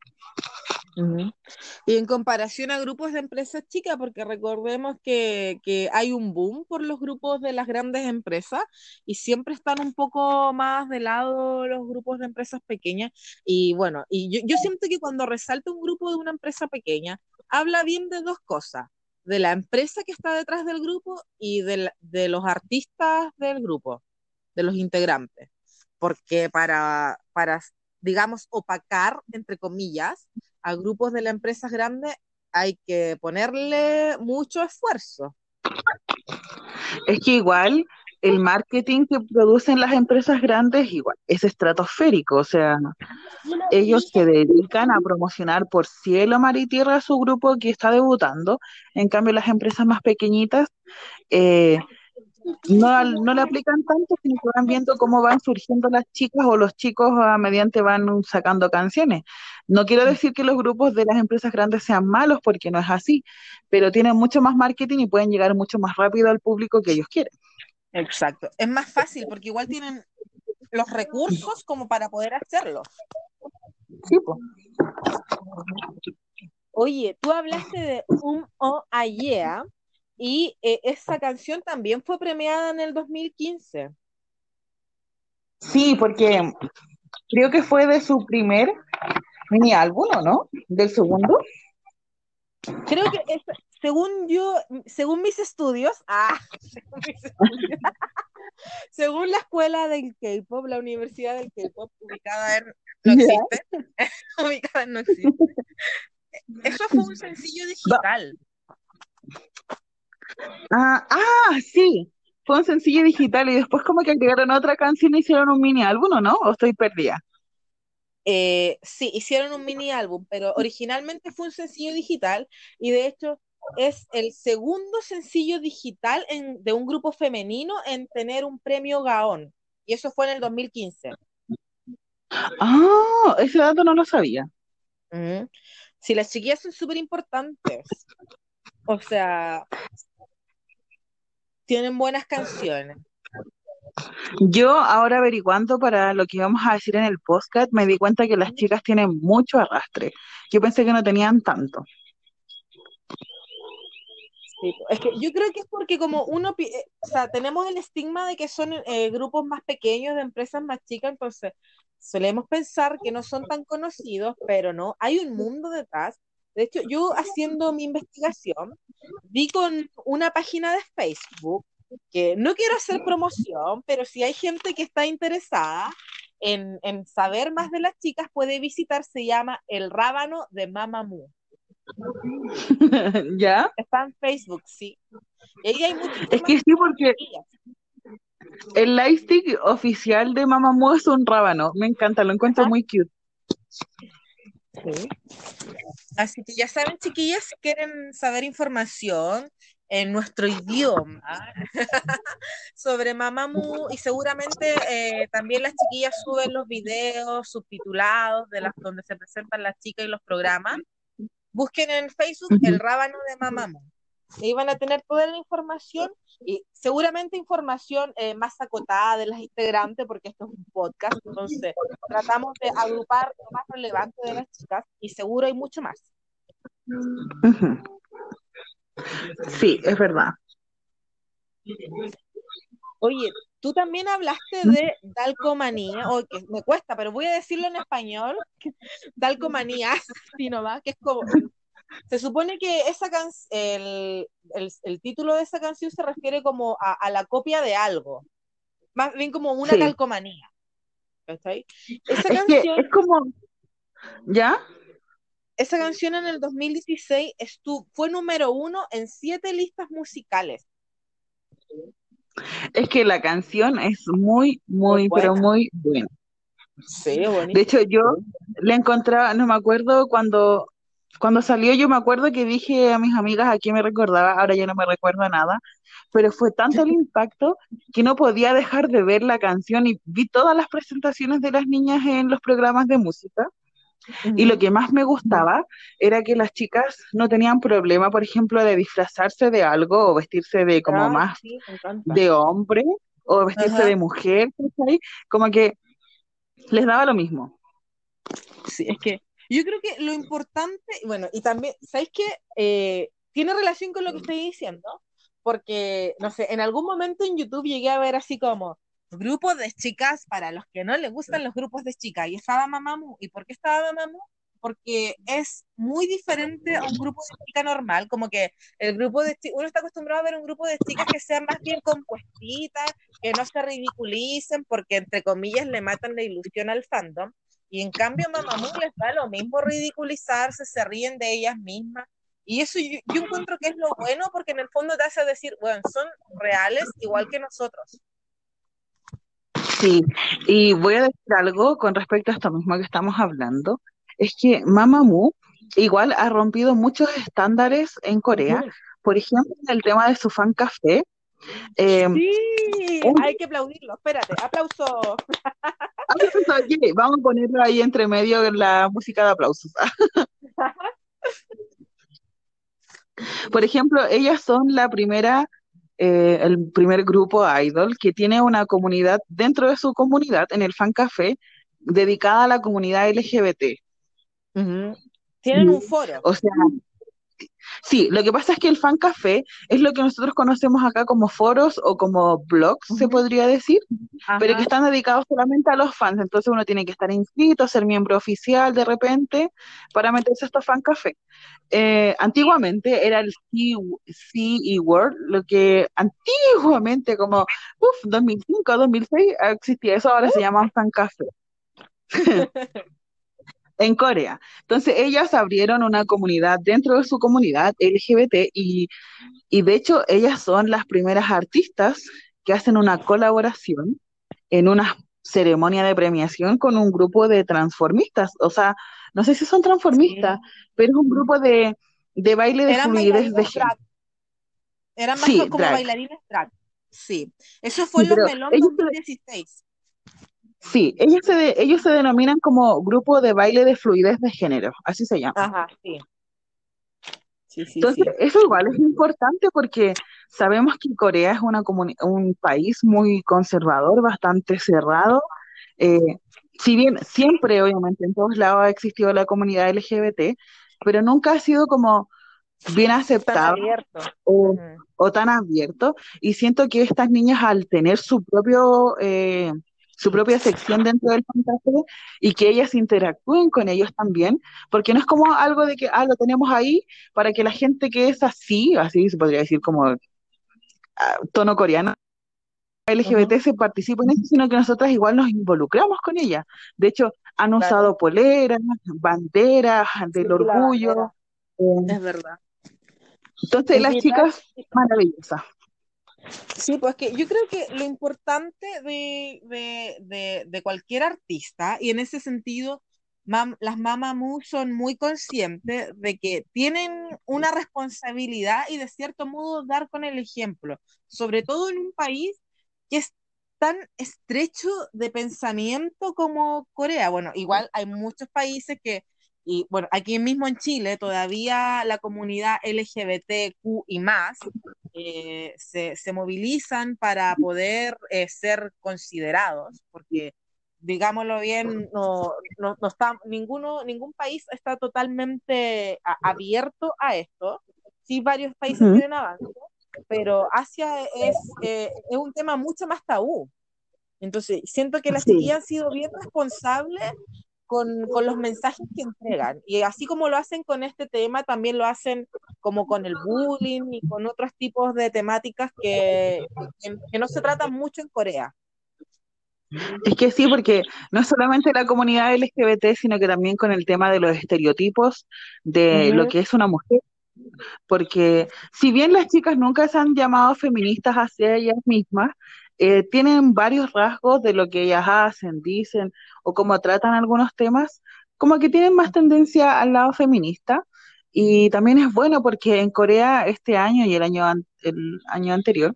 Y en comparación a grupos de empresas chicas, porque recordemos que, que hay un boom por los grupos de las grandes empresas y siempre están un poco más de lado los grupos de empresas pequeñas. Y bueno, y yo, yo siento que cuando resalta un grupo de una empresa pequeña, habla bien de dos cosas, de la empresa que está detrás del grupo y de, de los artistas del grupo, de los integrantes. Porque para, para, digamos, opacar, entre comillas, a grupos de las empresas grandes hay que ponerle mucho esfuerzo. Es que igual el marketing que producen las empresas grandes igual es estratosférico, o sea, ellos se dedican a promocionar por cielo, mar y tierra a su grupo que está debutando, en cambio las empresas más pequeñitas eh, no, no le aplican tanto, sino que van viendo cómo van surgiendo las chicas o los chicos a mediante van sacando canciones. No quiero decir que los grupos de las empresas grandes sean malos, porque no es así, pero tienen mucho más marketing y pueden llegar mucho más rápido al público que ellos quieren. Exacto. Es más fácil porque igual tienen los recursos como para poder hacerlo. Sí, po. Oye, tú hablaste de Um O Ayea y eh, esa canción también fue premiada en el 2015. Sí, porque creo que fue de su primer mini álbum, ¿o no? ¿Del segundo? Creo que es, según yo, según mis estudios, <laughs> ah, según, mis estudios, <laughs> según la escuela del K-pop, la universidad del K-pop, ubicada en, no existe, <laughs> ubicada en no existe. Eso fue un sencillo digital. Ah, ah, sí. Fue un sencillo digital y después como que agregaron otra canción y hicieron un mini álbum, ¿o no? ¿O estoy perdida? Eh, sí, hicieron un mini álbum, pero originalmente fue un sencillo digital y de hecho es el segundo sencillo digital en- de un grupo femenino en tener un premio Gaón. Y eso fue en el 2015. Ah, ese dato no lo sabía. Sí, las chiquillas son súper importantes. O sea, tienen buenas canciones. Yo ahora averiguando para lo que íbamos a decir en el podcast, me di cuenta que las chicas tienen mucho arrastre. Yo pensé que no tenían tanto. Sí, es que yo creo que es porque como uno, eh, o sea, tenemos el estigma de que son eh, grupos más pequeños, de empresas más chicas, entonces solemos pensar que no son tan conocidos, pero no, hay un mundo detrás. De hecho, yo haciendo mi investigación, vi con una página de Facebook, que no quiero hacer promoción, pero si hay gente que está interesada en, en saber más de las chicas, puede visitar, se llama El Rábano de Mamamoo. <laughs> ¿Ya? Está en Facebook, sí. Hay Es que sí, porque el lightstick oficial de Mamamoo es un rábano. Me encanta, lo encuentro Ajá. muy cute. Así que ya saben, chiquillas, si quieren saber información en nuestro idioma <laughs> sobre Mamamoo y seguramente eh, también las chiquillas suben los videos subtitulados de las donde se presentan las chicas y los programas. Busquen en Facebook el rábano de Mamamoo. Ahí van a tener toda la información y seguramente información eh, más acotada de las integrantes, porque esto es un podcast, entonces tratamos de agrupar lo más relevante de las chicas y seguro hay mucho más. Sí, es verdad. Oye, tú también hablaste de Dalcomanía, o que me cuesta, pero voy a decirlo en español, Dalcomanía, <laughs> así nomás, que es como, se supone que esa can- el, el, el título de esa canción se refiere como a, a la copia de algo, más bien como una Sí. calcomanía. ¿Cachai? Esa Es que canción, es como, ¿ya? esa canción en el 2016 estuvo, fue número uno en siete listas musicales. Es que la canción es muy, muy, pero muy buena. Sí, De buenísimo. hecho, yo la encontraba, no me acuerdo cuando, cuando salió, yo me acuerdo que dije a mis amigas a quién me recordaba, ahora ya no me recuerdo nada, pero fue tanto el <laughs> impacto que no podía dejar de ver la canción y vi todas las presentaciones de las niñas en los programas de música. Y lo que más me gustaba era que las chicas no tenían problema, por ejemplo, de disfrazarse de algo o vestirse de como Ah, más sí, de hombre o vestirse de mujer, ¿cachai? Como que les daba lo mismo. Sí, es que yo creo que lo importante, bueno, y también, ¿sabéis qué? Eh, tiene relación con lo que estoy diciendo, porque, no sé, en algún momento en YouTube llegué a ver así como grupos de chicas para los que no les gustan los grupos de chicas, y estaba Mamamoo. ¿Y por qué estaba Mamamoo? Porque es muy diferente a un grupo de chicas normal, como que el grupo de uno está acostumbrado a ver un grupo de chicas que sean más bien compuestitas, que no se ridiculicen, porque entre comillas le matan la ilusión al fandom. Y en cambio Mamamoo les da lo mismo ridiculizarse, se ríen de ellas mismas. Y eso yo, yo encuentro que es lo bueno porque en el fondo te hace decir, bueno, son reales igual que nosotros. Sí, y voy a decir algo con respecto a esto mismo que estamos hablando, es que Mamamoo igual ha rompido muchos estándares en Corea, por ejemplo, en el tema de su fan café. Eh, Sí, un- hay que aplaudirlo. Espérate, aplauso. aplausos vamos a ponerlo ahí entre medio en la música de aplausos. <laughs> Por ejemplo, ellas son la primera eh, el primer grupo idol que tiene una comunidad dentro de su comunidad, en el Fan Café, dedicada a la comunidad LGBT. Tienen un foro. O sea, sí, lo que pasa es que el Fan Café es lo que nosotros conocemos acá como foros o como blogs, se podría decir, pero que están dedicados solamente a los fans. Entonces uno tiene que estar inscrito, ser miembro oficial de repente para meterse a estos Fan Café. Eh, antiguamente era el CE World, lo que antiguamente, como uf, 2005, 2006, existía eso, ahora se llaman Fan Café <laughs> en Corea. Entonces ellas abrieron una comunidad dentro de su comunidad LGBT y, y de hecho ellas son las primeras artistas que hacen una colaboración en una ceremonia de premiación con un grupo de transformistas. O sea, no sé si son transformistas, Sí. pero es un grupo de, de baile de Eran fluidez de drag. Eran más Sí, como drag. bailarines drag. Sí. Eso fue en los Melón ellos se, 2016. Sí, ellos se, de- ellos se denominan como grupo de baile de fluidez de género, así se llama. Ajá, sí. Sí, sí, Entonces, sí. eso igual es importante porque sabemos que Corea es una un país muy conservador, bastante cerrado. Eh, si bien siempre, obviamente, en todos lados ha existido la comunidad LGBT, pero nunca ha sido como bien Tan abierto. o, o tan abierto. Y siento que estas niñas al tener su propio, eh, su propia sección dentro del fantasma y que ellas interactúen con ellos también, porque no es como algo de que, ah, lo tenemos ahí para que la gente que es así, así se podría decir como ah, tono coreano, LGBT se participe en eso, sino que nosotras igual nos involucramos con ellas. De hecho, han Claro. usado poleras, banderas del Sí, orgullo. eh, Es verdad. entonces, Es las chicas, maravillosas. Sí, pues que yo creo que lo importante de, de, de, de cualquier artista, y en ese sentido, mam- las Mamamoo son muy conscientes de que tienen una responsabilidad y de cierto modo dar con el ejemplo, sobre todo en un país que es tan estrecho de pensamiento como Corea. Bueno, igual hay muchos países que, y bueno, aquí mismo en Chile todavía la comunidad LGBTQ y más eh, se, se movilizan para poder eh, ser considerados, porque digámoslo bien, no, no, no está, ninguno, ningún país está totalmente a- abierto a esto. Sí, varios países Ujú. tienen avance, pero Asia es, eh, es un tema mucho más tabú. Entonces, siento que las Sí. han sido bien responsables con, con los mensajes que entregan. Y así como lo hacen con este tema, también lo hacen como con el bullying y con otros tipos de temáticas que, que, que no se tratan mucho en Corea. Es que sí, porque no solamente la comunidad LGBT, sino que también con el tema de los estereotipos de lo que es una mujer. Porque si bien las chicas nunca se han llamado feministas hacia ellas mismas, eh, tienen varios rasgos de lo que ellas hacen, dicen o cómo tratan algunos temas, como que tienen más tendencia al lado feminista. Y también es bueno porque en Corea este año y el año, an- el año anterior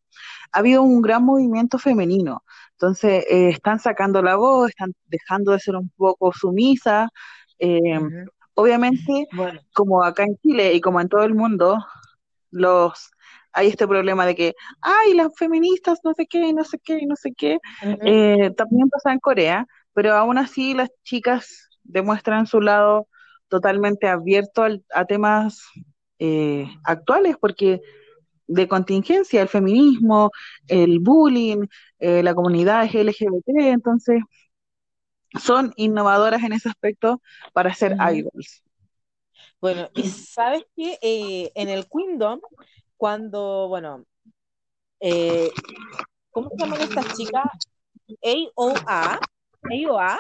ha habido un gran movimiento femenino. Entonces, eh, están sacando la voz, están dejando de ser un poco sumisas. eh, Ujú. obviamente, <laughs> Bueno, como acá en Chile y como en todo el mundo, los hay este problema de que, ay, las feministas, no sé qué, no sé qué, no sé qué. Eh, también pasa en Corea, pero aún así las chicas demuestran su lado totalmente abierto al- a temas eh, actuales, porque de contingencia, el feminismo, el bullying, eh, la comunidad LGBT, entonces son innovadoras en ese aspecto para ser Ujú. idols. Bueno, y sabes que en el Kingdom, cuando, bueno, eh, ¿cómo se llaman estas chicas? AOA, AOA,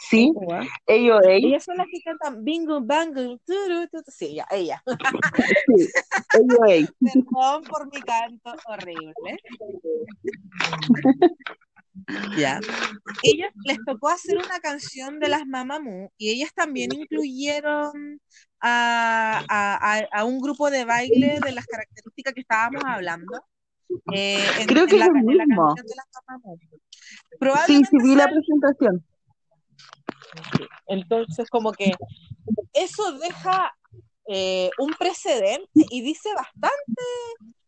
Sí, AOA. Ellas son las que cantan Bingo Bango, turu, tu, tu. sí, ya, ella. sí. <laughs> Perdón por mi canto horrible. <laughs> Ya. <laughs> Ellas les tocó hacer una canción de las Mamamoo y ellas también incluyeron a, a, a, a un grupo de baile de las características que estábamos hablando. eh, en, Creo que en es la, en mismo. canción de las Mamamoo. Sí, Probablemente sí, vi la presentación. Entonces, como que eso deja eh, un precedente y dice bastante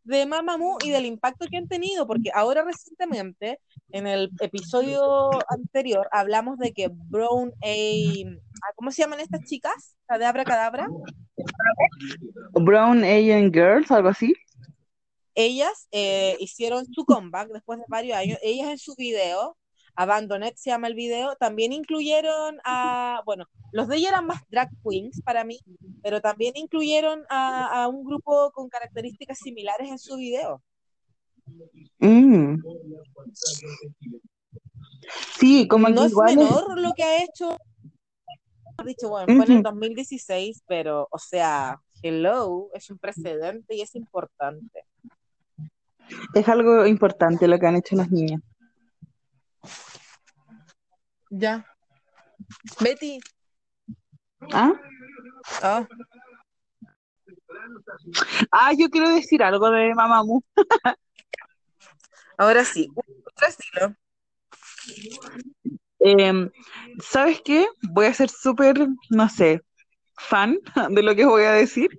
de Mamamoo y del impacto que han tenido, porque ahora recientemente, en el episodio anterior, hablamos de que Brown A. ¿Cómo se llaman estas chicas? Cadabra, cadabra. Brown Asian Girls, algo así. Ellas eh, hicieron su comeback después de varios años. Ellas en su video, Abandoned se llama el video, también incluyeron a, bueno, los de ellas eran más drag queens para mí, pero también incluyeron a, a un grupo con características similares en su video. Mm. Sí, como No es igual es- menor lo que ha hecho. Has dicho, bueno, fue en el 2016, pero, o sea, hello, es un precedente y es importante. es algo importante lo que han hecho las niñas. Ya. Betty. ¿Ah? Ah, Ah, yo quiero decir algo de Mamamoo. <laughs> ahora sí. Otro estilo. Em, ¿sabes qué? Voy a ser súper, no sé, fan de lo que voy a decir.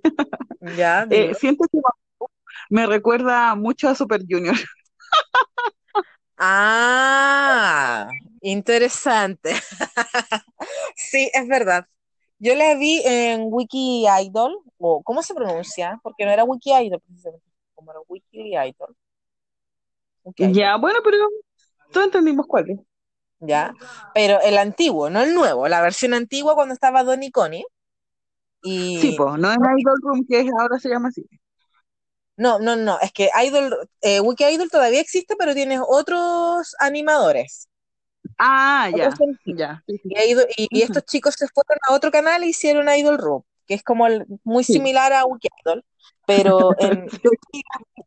Ya, <laughs> Eh, siento que Mamamoo me recuerda mucho a Super Junior. <laughs> Ah, interesante. <laughs> Sí, es verdad. Yo la vi en Wiki Idol, o ¿cómo se pronuncia? Porque no era Wiki Idol, precisamente, como era Wiki Idol. Wiki Idol, Ya, bueno, pero todos entendimos cuál es. ya. Pero el antiguo, no el nuevo, la versión antigua cuando estaba Donny Connie. Sí, Y po, no en Idol Room, que es- ahora se llama así. No, no, no, es que Idol, eh, Wiki Idol todavía existe, pero tienes otros animadores. Ah, ya, ya. Y, y- estos chicos se fueron a otro canal e hicieron Idol Room, que es como el- muy Sí. similar a Wiki Idol, pero <laughs> en, yo vi,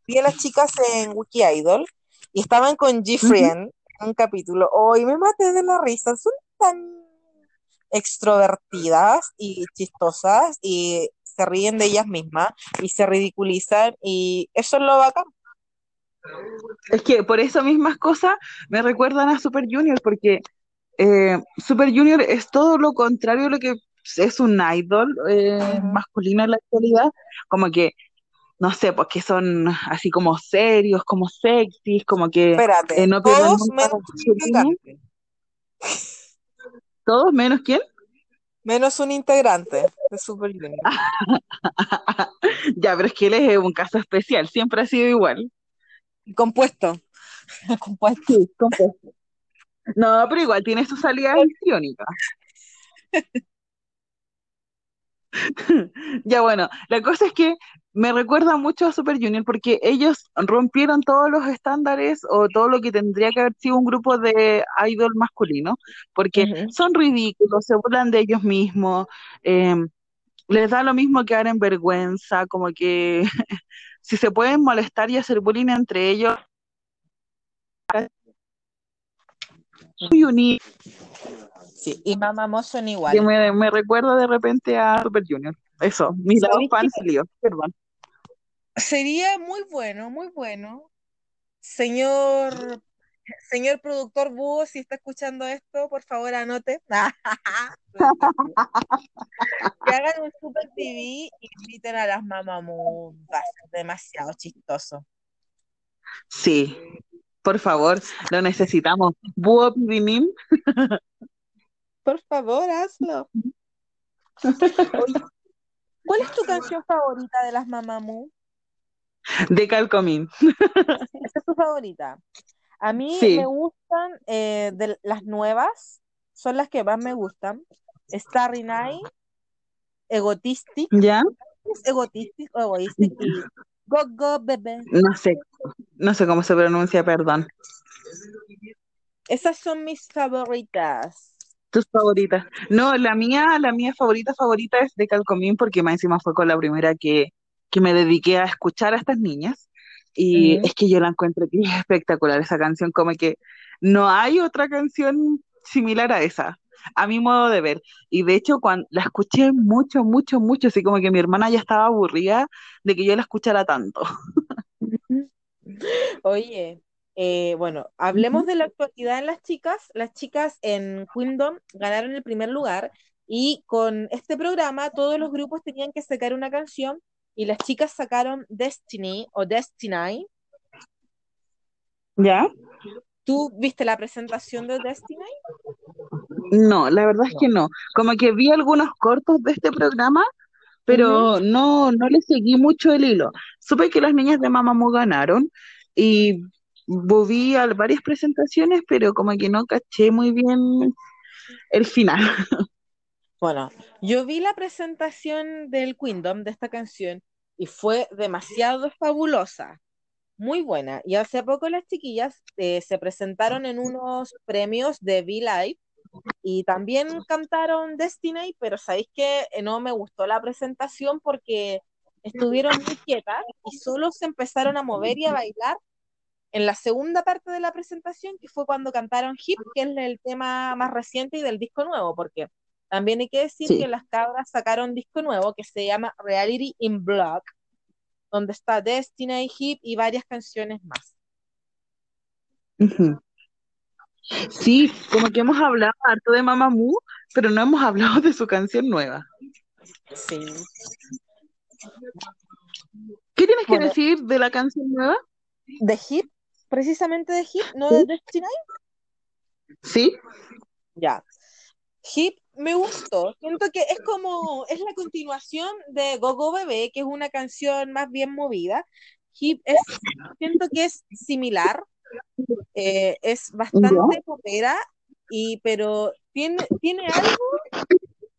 vi a las chicas en Wiki Idol y estaban con G-Friend en un capítulo. Hoy me maté de la risa, son tan extrovertidas y chistosas y se ríen de ellas mismas y se ridiculizan y eso es lo bacán. Es que por esas mismas cosas me recuerdan a Super Junior, porque eh, Super Junior es todo lo contrario a lo que es un idol eh, masculino en la actualidad, como que, no sé, pues que son así como serios, como sexys, como que Espérate, eh, no todos menos Todos menos quién. Menos un integrante de Super Junior. Ya, pero es que él es un caso especial, siempre ha sido igual. Compuesto. <laughs> Compuesto. Sí, compuesto. No, pero igual tiene sus salidas histriónicas. <laughs> Ya bueno, la cosa es que me recuerda mucho a Super Junior porque ellos rompieron todos los estándares o todo lo que tendría que haber sido un grupo de idol masculino, porque son ridículos, se burlan de ellos mismos, eh, les da lo mismo que en vergüenza, como que <laughs> si se pueden molestar y hacer bullying entre ellos, muy unidos, Sí, y Mamamoo son que iguales. me, me recuerda de repente a Super Junior. Eso, mi lado ¿Sabéis fan qué? salió, perdón. Sería muy bueno, muy bueno. Señor, señor productor Búho, si está escuchando esto, por favor anote. <laughs> Que hagan un Super TV y inviten a las Mamamoo. Va a ser demasiado chistoso. Sí, por favor, lo necesitamos. Búho Pidinim <laughs> Por favor, hazlo. Oye, <laughs> ¿cuál es tu canción favorita de las Mamamoo? de Calcomín. <laughs> Esa es tu favorita. A mí Sí. me gustan eh, de las nuevas, son las que más me gustan. Starry Night, Egotistic, ¿Ya? ¿es Egotistic o Egoistic? Y Go Go Bebé. No sé, no sé cómo se pronuncia, perdón. Esas son mis favoritas. Tus favoritas. No, la mía, la mía favorita, favorita es de Calcomín porque más encima fue con la primera que, que me dediqué a escuchar a estas niñas. Y Ujú. es que yo la encuentro que es espectacular esa canción, como que no hay otra canción similar a esa, a mi modo de ver. Y de hecho, cuando la escuché mucho, mucho, mucho, así como que mi hermana ya estaba aburrida de que yo la escuchara tanto. <laughs> Oye, eh, bueno, hablemos de la actualidad en las chicas. Las chicas en Queendom ganaron el primer lugar y con este programa todos los grupos tenían que sacar una canción y las chicas sacaron Destiny o Destiny. ¿Ya? ¿Tú viste la presentación de Destiny? No, la verdad es que no. Como que vi algunos cortos de este programa, pero no, no le seguí mucho el hilo. Supe que las niñas de Mamamoo ganaron y vi varias presentaciones, pero como que no caché muy bien el final. Bueno, yo vi la presentación del Kingdom de esta canción y fue demasiado fabulosa, muy buena. Y hace poco las chiquillas eh, se presentaron en unos premios de V-Live y también cantaron Destiny, pero sabéis que no me gustó la presentación porque estuvieron muy quietas y solo se empezaron a mover y a bailar en la segunda parte de la presentación, que fue cuando cantaron Hip, que es el tema más reciente y del disco nuevo, porque también hay que decir Sí. que las cabras sacaron disco nuevo que se llama Reality in Block, donde está Destiny, Hip y varias canciones más. Sí, como que hemos hablado harto de Mamamoo, pero no hemos hablado de su canción nueva. Sí. ¿Qué tienes que decir de la canción nueva? De Hip, precisamente de Hip, no de Destiny. Sí, Ya. Hip me gustó. Siento que es como, es la continuación de Gogo Bebé, que es una canción más bien movida. Hip es, siento que es similar, eh, es bastante popera, y, pero tiene, tiene algo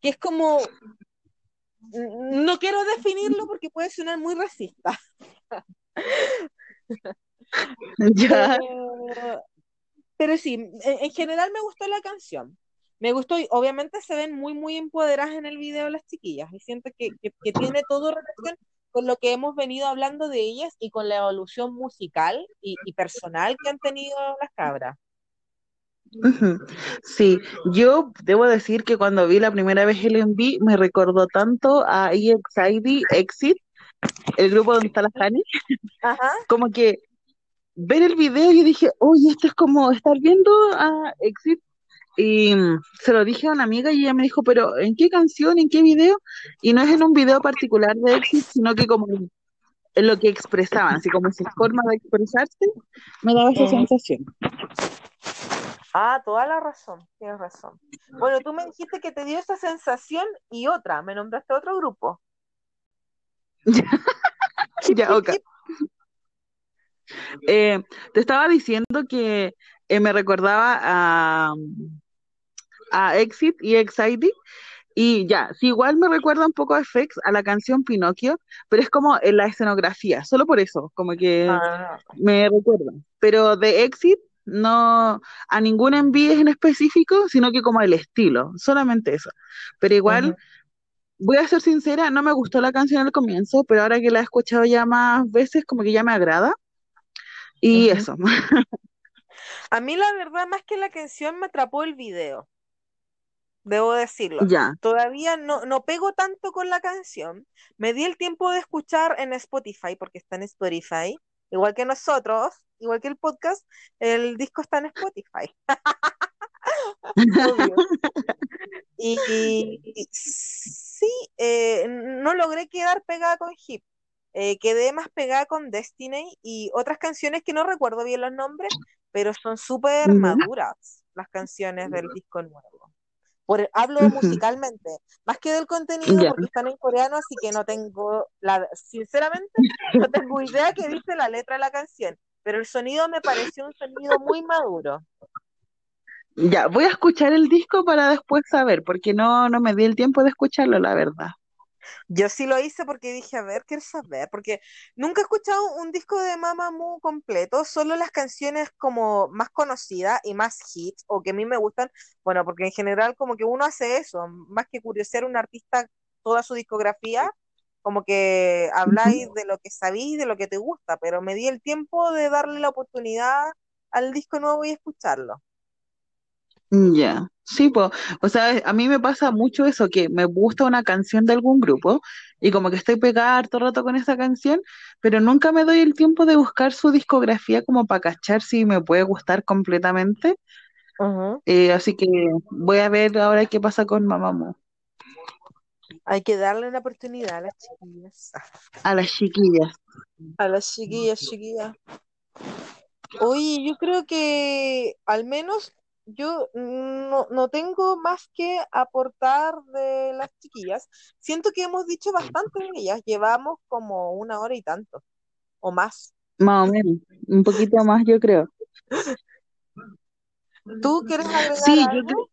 que es como, no quiero definirlo porque puede sonar muy racista. <laughs> <laughs> ya. Pero, pero sí, en, en general me gustó la canción. Me gustó y obviamente se ven muy, muy empoderadas en el video las chiquillas y siento que, que, que tiene todo relación con lo que hemos venido hablando de ellas y con la evolución musical y, y personal que han tenido las cabras. Sí, yo debo decir que cuando vi la primera vez el MV me recordó tanto a EXID, Exit, el grupo donde está la Ajá. como que ver el video yo dije, oye, esto es como estar viendo a Exit y mm, se lo dije a una amiga y ella me dijo, pero ¿en qué canción, en qué video? Y no es en un video particular de Exit, sino que como en lo que expresaban, así como su forma de expresarse, me daba esa Ujú. sensación. Ah, toda la razón, tienes razón. Bueno, tú me dijiste que te dio esa sensación y otra, me nombraste otro grupo. <laughs> Ya, ok. Eh, te estaba diciendo que eh, me recordaba a, a Exit y Excited. Y ya, sí, igual me recuerda un poco a FX, a la canción Pinocchio, pero es como en la escenografía, solo por eso, como que Ah, me recuerda. Pero de Exit, no a ningún envío en específico, sino que como el estilo, solamente eso. Pero igual, ujú. voy a ser sincera, no me gustó la canción al comienzo, pero ahora que la he escuchado ya más veces, como que ya me agrada. Y eso. <laughs> A mí la verdad, más que la canción, me atrapó el video, debo decirlo. Ya. Todavía no, no pego tanto con la canción. Me di el tiempo de escuchar en Spotify, porque está en Spotify, igual que nosotros, igual que el podcast, el disco está en Spotify. <laughs> Y, y sí, eh, no logré quedar pegada con Hip. Eh, quedé más pegada con Destiny y otras canciones que no recuerdo bien los nombres, pero son súper maduras las canciones del disco nuevo. Por, hablo musicalmente, más que del contenido, porque están en coreano, así que no tengo, la, sinceramente, <laughs> no tengo idea qué dice la letra de la canción, pero el sonido me pareció un sonido muy maduro. Ya, voy a escuchar el disco para después saber, porque no, no me di el tiempo de escucharlo, la verdad. Yo sí lo hice porque dije, a ver, quiero saber, porque nunca he escuchado un disco de Mamamoo completo, solo las canciones como más conocidas y más hits, o que a mí me gustan, bueno, porque en general como que uno hace eso, más que curiosear a un artista toda su discografía, como que habláis de lo que sabéis, de lo que te gusta, pero me di el tiempo de darle la oportunidad al disco nuevo y escucharlo. Ya, sí, pues, o sea, a mí me pasa mucho eso, que me gusta una canción de algún grupo y como que estoy pegada harto rato con esa canción, pero nunca me doy el tiempo de buscar su discografía como para cachar si me puede gustar completamente. Eh, así que voy a ver ahora qué pasa con Mamamoo. Hay que darle una oportunidad a las chiquillas. A las chiquillas. A las chiquillas, chiquillas. Oye, yo creo que al menos yo no, no tengo más que aportar de las chiquillas. Siento que hemos dicho bastante de ellas. Llevamos como una hora y tanto, o más. Más o menos. Un poquito más, yo creo. ¿Tú quieres agregar Sí, yo creo.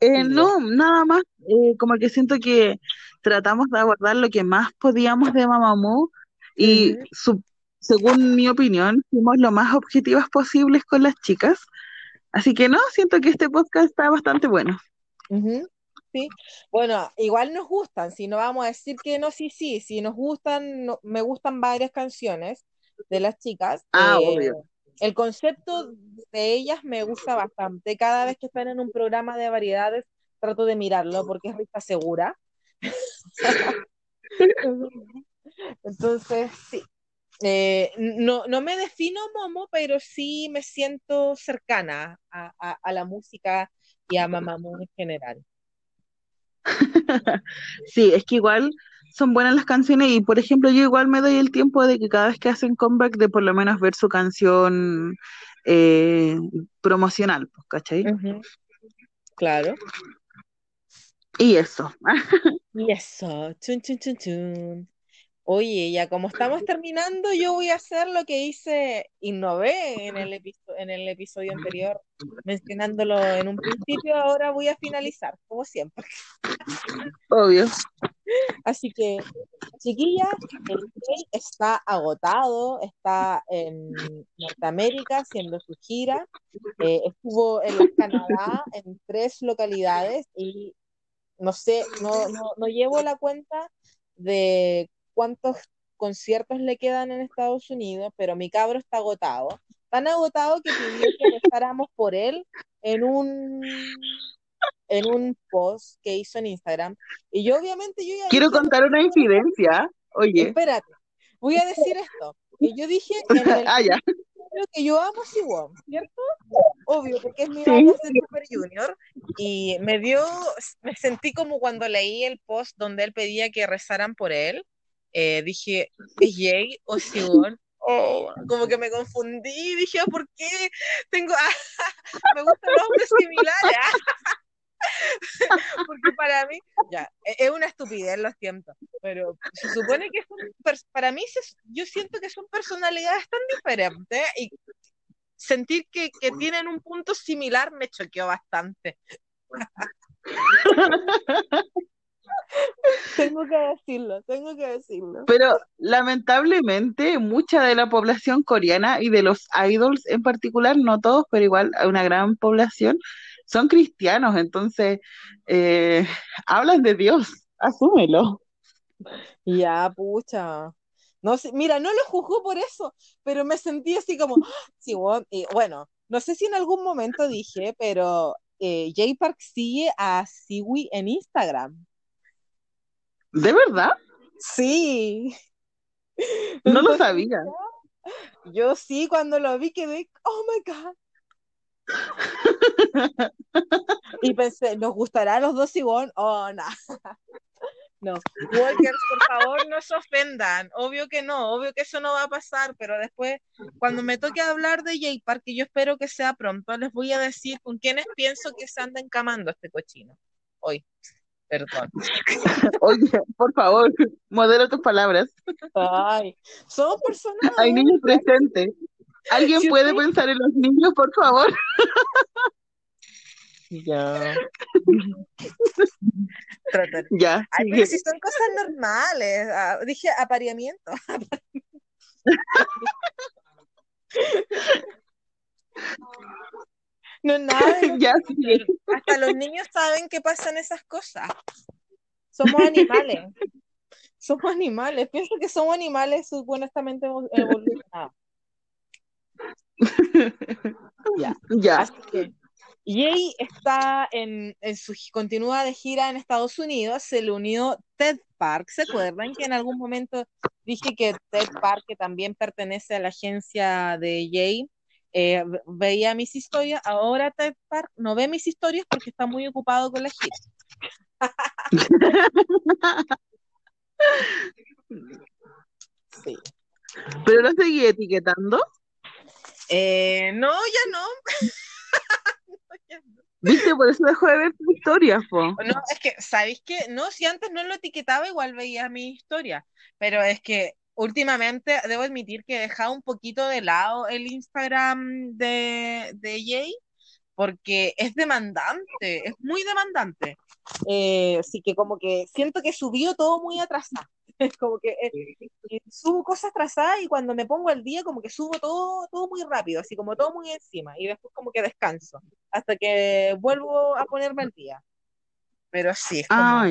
Eh, Sí, no, nada más. eh, como que siento que tratamos de abordar lo que más podíamos de Mamamoo y su- según mi opinión, fuimos lo más objetivas posibles con las chicas. Así que no, siento que este podcast está bastante bueno. Sí, bueno, igual nos gustan, si no vamos a decir que no, sí, sí, si nos gustan, no- me gustan varias canciones de las chicas. Ah, eh, obvio. el concepto de ellas me gusta bastante. Cada vez que están en un programa de variedades, trato de mirarlo porque es risa segura. <laughs> <laughs> Entonces, sí. Eh, no, no me defino Momo, pero sí me siento cercana a, a- a la música y a Mamamoo en general. <laughs> Sí, es que igual son buenas las canciones y por ejemplo yo igual me doy el tiempo de que cada vez que hacen comeback de por lo menos ver su canción eh, promocional, pues, ¿cachai? Claro. Y eso. <laughs> Y eso, chun, chun, chun, chun. Oye, ya como estamos terminando, yo voy a hacer lo que hice, innové en el en el episodio anterior, mencionándolo en un principio, ahora voy a finalizar, como siempre. Obvio. <laughs> Así que, chiquillas, el está agotado, está en Norteamérica haciendo su gira, eh, estuvo en Canadá en tres localidades y no sé, no, no, no llevo la cuenta de cuántos conciertos le quedan en Estados Unidos, pero mi cabro está agotado, tan agotado que pidió que rezáramos por él en un en un post que hizo en Instagram. Y yo obviamente yo Quiero dije, contar una infidencia. Oye. espérate, voy a decir esto. Y yo dije en el <laughs> Ah, ya. que yo amo Siwon, ¿cierto? Obvio, porque es mi Sí. de Super Junior. Y me dio, me sentí como cuando leí el post donde él pedía que rezaran por él. Eh, dije, ¿es Jay o Siwon? Oh, como que me confundí, dije, "Ah, ¿por qué tengo, <laughs> me gustan los hombres similares? ah". <laughs> Porque para mí, ya, e- es una estupidez, lo siento, pero se supone que son, para mí, yo siento que son personalidades tan diferentes y sentir que, que tienen un punto similar me choqueó bastante. <laughs> <laughs> Tengo que decirlo, tengo que decirlo. Pero lamentablemente mucha de la población coreana y de los idols en particular, no todos, pero igual hay una gran población, son cristianos, entonces eh, hablan de Dios, asúmelo. Ya, pucha. No sé, mira, no lo juzgo por eso, pero me sentí así como, <gasps> ¡ah! sí, bueno, y bueno, no sé si en algún momento dije, pero eh, Jay Park sigue a Siwi en Instagram. ¿De verdad? Sí. No lo sabía. yo sí, cuando lo vi quedé, oh my God. <laughs> Y pensé, ¿nos gustará a los dos Siwon? Oh, no. <laughs> No, Walkers, por favor, no se ofendan. Obvio que no, obvio que eso no va a pasar, pero después, cuando me toque hablar de Jay Park, que yo espero que sea pronto, les voy a decir con quiénes pienso que se anda encamando este cochino. Hoy, perdón. <laughs> Oye, por favor, modera tus palabras. Ay, somos personas Hay niños presentes. ¿Alguien Si puede usted- pensar en los niños, por favor? Ya. Tratar. Ya, Ay, pero si son cosas normales. Ah, dije apareamiento. <laughs> No es nada de <laughs> Ya, sigue. Hasta los niños saben que pasan esas cosas. Somos <laughs> animales. Somos animales. Pienso que somos animales supuestamente evo- <laughs> evolucionados. Ya. Ya. Así que Jay está en, en su continúa de gira en Estados Unidos. Se le unió Ted Park. ¿Se acuerdan que en algún momento dije que Ted Park, que también pertenece a la agencia de Jay, eh, ve- veía mis historias? Ahora Ted Park no ve mis historias porque está muy ocupado con la gira. <laughs> Sí. ¿Pero lo seguí etiquetando? Eh, no, ya no. <laughs> ¿Viste? Por eso dejó de ver tu historia, po. No, es que, ¿sabéis qué? No, si antes no lo etiquetaba, igual veía mi historia. Pero es que últimamente debo admitir que he dejado un poquito de lado el Instagram de, de Jay, porque es demandante, es muy demandante. Eh, así que como que siento que subió todo muy atrasado. <laughs> Es como que eh, subo cosas atrasadas y cuando me pongo al día como que subo todo, todo muy rápido, así como todo muy encima y después como que descanso hasta que vuelvo a ponerme al día. Pero sí, es como Ah,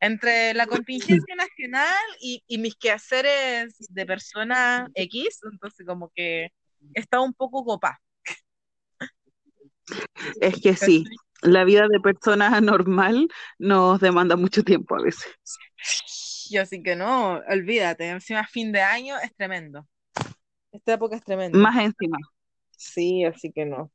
entre la contingencia nacional y, y mis quehaceres de persona X, entonces como que está un poco copa. Es que sí, la vida de persona normal nos demanda mucho tiempo a veces. Yo así que no, olvídate, encima fin de año es tremendo. Esta época es tremenda. Más encima. Sí, así que no.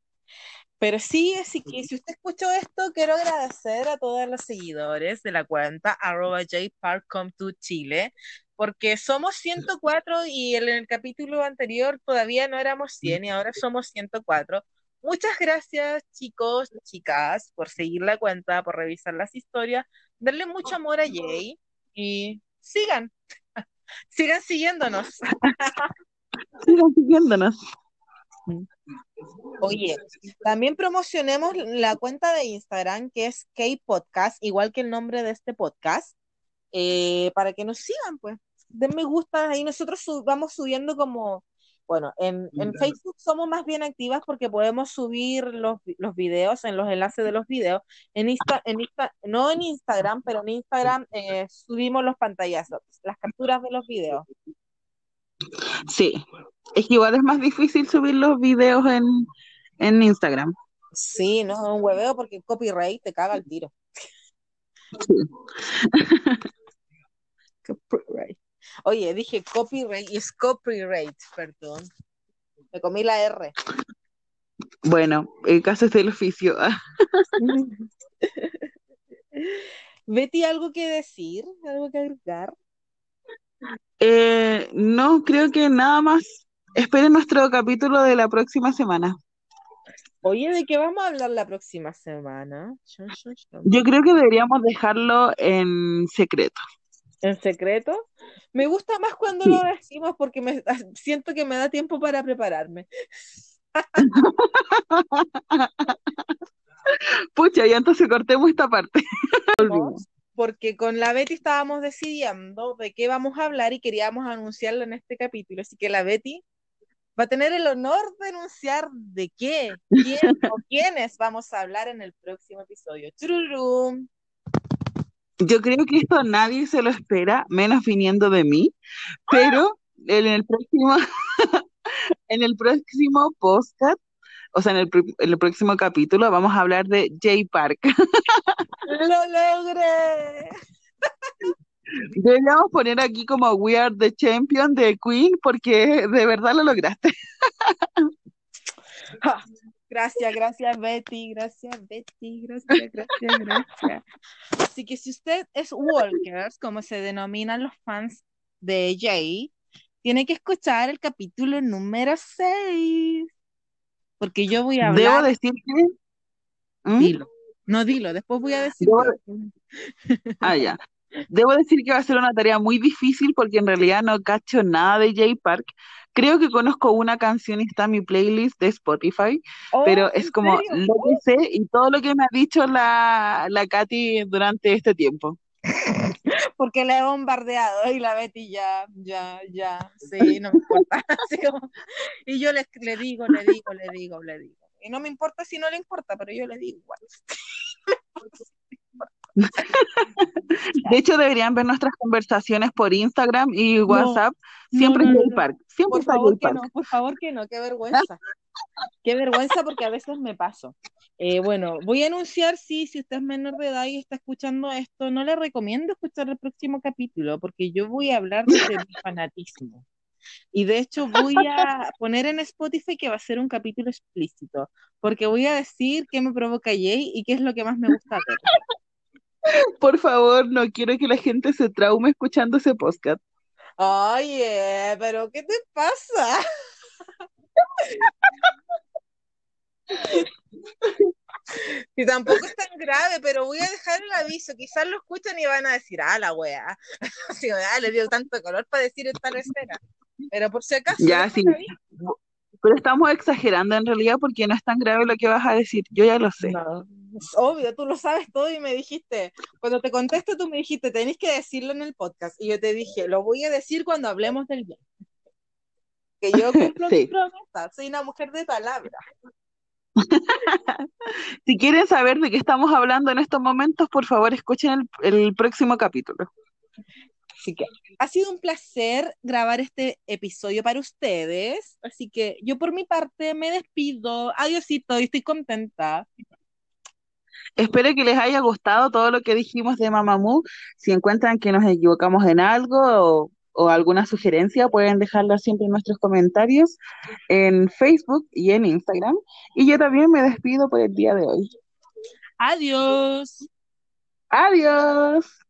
Pero sí, así que si usted escuchó esto, quiero agradecer a todos los seguidores de la cuenta arroba jparkcom2chile, porque somos 104 y en el capítulo anterior todavía no éramos 100 y ahora somos 104. Muchas gracias, chicos, chicas, por seguir la cuenta, por revisar las historias, darle mucho amor a Jay y sigan, sigan siguiéndonos. <laughs> Sigan siguiéndonos. Oye, también promocionemos la cuenta de Instagram que es K-Podcast, igual que el nombre de este podcast, eh, para que nos sigan, pues. Den me gusta, ahí nosotros su- vamos subiendo como, bueno, en, en Facebook somos más bien activas porque podemos subir los, los videos en los enlaces de los videos. En Insta, en Insta, no en Instagram, pero en Instagram eh, subimos los pantallazos, las capturas de los videos. Sí, es que igual es más difícil subir los videos en, en Instagram. Sí, no, es un hueveo porque copyright te caga el tiro. <laughs> Copyright. Oye, dije copyright y es copyright, perdón. Me comí la R. Bueno, el caso es del oficio. <laughs> Betty, ¿algo que decir? ¿Algo que agregar? Eh, no, creo que nada más. Esperen nuestro capítulo de la próxima semana. Oye, ¿de qué vamos a hablar la próxima semana? Yo creo que deberíamos dejarlo en secreto. ¿En secreto? Me gusta más cuando Sí. lo decimos porque me siento que me da tiempo para prepararme. <laughs> Pucha, ya entonces cortemos esta parte. <laughs> Porque con la Betty estábamos decidiendo de qué vamos a hablar y queríamos anunciarlo en este capítulo. Así que la Betty va a tener el honor de anunciar de qué, quién o <laughs> quiénes vamos a hablar en el próximo episodio. Chururum. Yo creo que esto nadie se lo espera, menos viniendo de mí, pero en el próximo, <laughs> en el próximo podcast, o sea, en el, en el próximo capítulo vamos a hablar de Jay Park. <laughs> ¡Lo logré! Deberíamos poner aquí como We Are the Champion de Queen porque de verdad lo lograste. Ja, <laughs> Gracias, gracias Betty, gracias Betty, gracias, gracias, gracias. Así que si usted es Walkers, como se denominan los fans de Jay, tiene que escuchar el capítulo número 6. Porque yo voy a Debo hablar. decir que... ¿Mm? Dilo. No dilo, después voy a decir. Debo. Ah, ya. Debo decir que va a ser una tarea muy difícil porque en realidad no cacho nada de Jay Park. Creo que conozco una canción y está en mi playlist de Spotify, Oh, pero es ¿en como serio? lo que sé y todo lo que me ha dicho la, la Katy durante este tiempo. <laughs> Porque la he bombardeado y la Betty ya, ya, ya, sí, no me importa. <laughs> Y yo le, le digo, le digo, le digo, le digo. Y no me importa si no le importa, pero yo le digo igual. <laughs> <laughs> De hecho, deberían ver nuestras conversaciones por Instagram y WhatsApp. Siempre no, no, Jay. Park. Siempre Por está favor Jay Park. no, por favor que no, qué vergüenza. <laughs> Qué vergüenza porque a veces me paso. Eh, bueno, voy a anunciar, sí, si usted es menor de edad y está escuchando esto, no le recomiendo escuchar el próximo capítulo porque yo voy a hablar desde mi <laughs> fanatismo. Y de hecho voy a poner en Spotify que va a ser un capítulo explícito, porque voy a decir qué me provoca Jay y qué es lo que más me gusta ver. Por favor, no quiero que la gente se traume escuchando ese podcast. Oye, pero ¿qué te pasa? Y tampoco es tan grave, pero voy a dejar el aviso. Quizás lo escuchan y van a decir, ah, la wea. <laughs> Sí, ah, le dio tanto color para decir esta escena. Pero por si acaso. Ya, sí. aviso. Pero estamos exagerando en realidad porque no es tan grave lo que vas a decir. Yo ya lo sé. No, es obvio, tú lo sabes todo y me dijiste, cuando te contesto tú me dijiste, tenés que decirlo en el podcast. Y yo te dije, lo voy a decir cuando hablemos del bien. Que yo <laughs> cumplo Sí. mi promesa, soy una mujer de palabra. <laughs> Si quieren saber de qué estamos hablando en estos momentos, por favor, escuchen el, el próximo capítulo. Así que ha sido un placer grabar este episodio para ustedes. Así que yo por mi parte me despido. Adiosito, y estoy contenta. Espero que les haya gustado todo lo que dijimos de Mamamoo. Si encuentran que nos equivocamos en algo o, o alguna sugerencia, pueden dejarla siempre en nuestros comentarios en Facebook y en Instagram. Y yo también me despido por el día de hoy. Adiós. Adiós.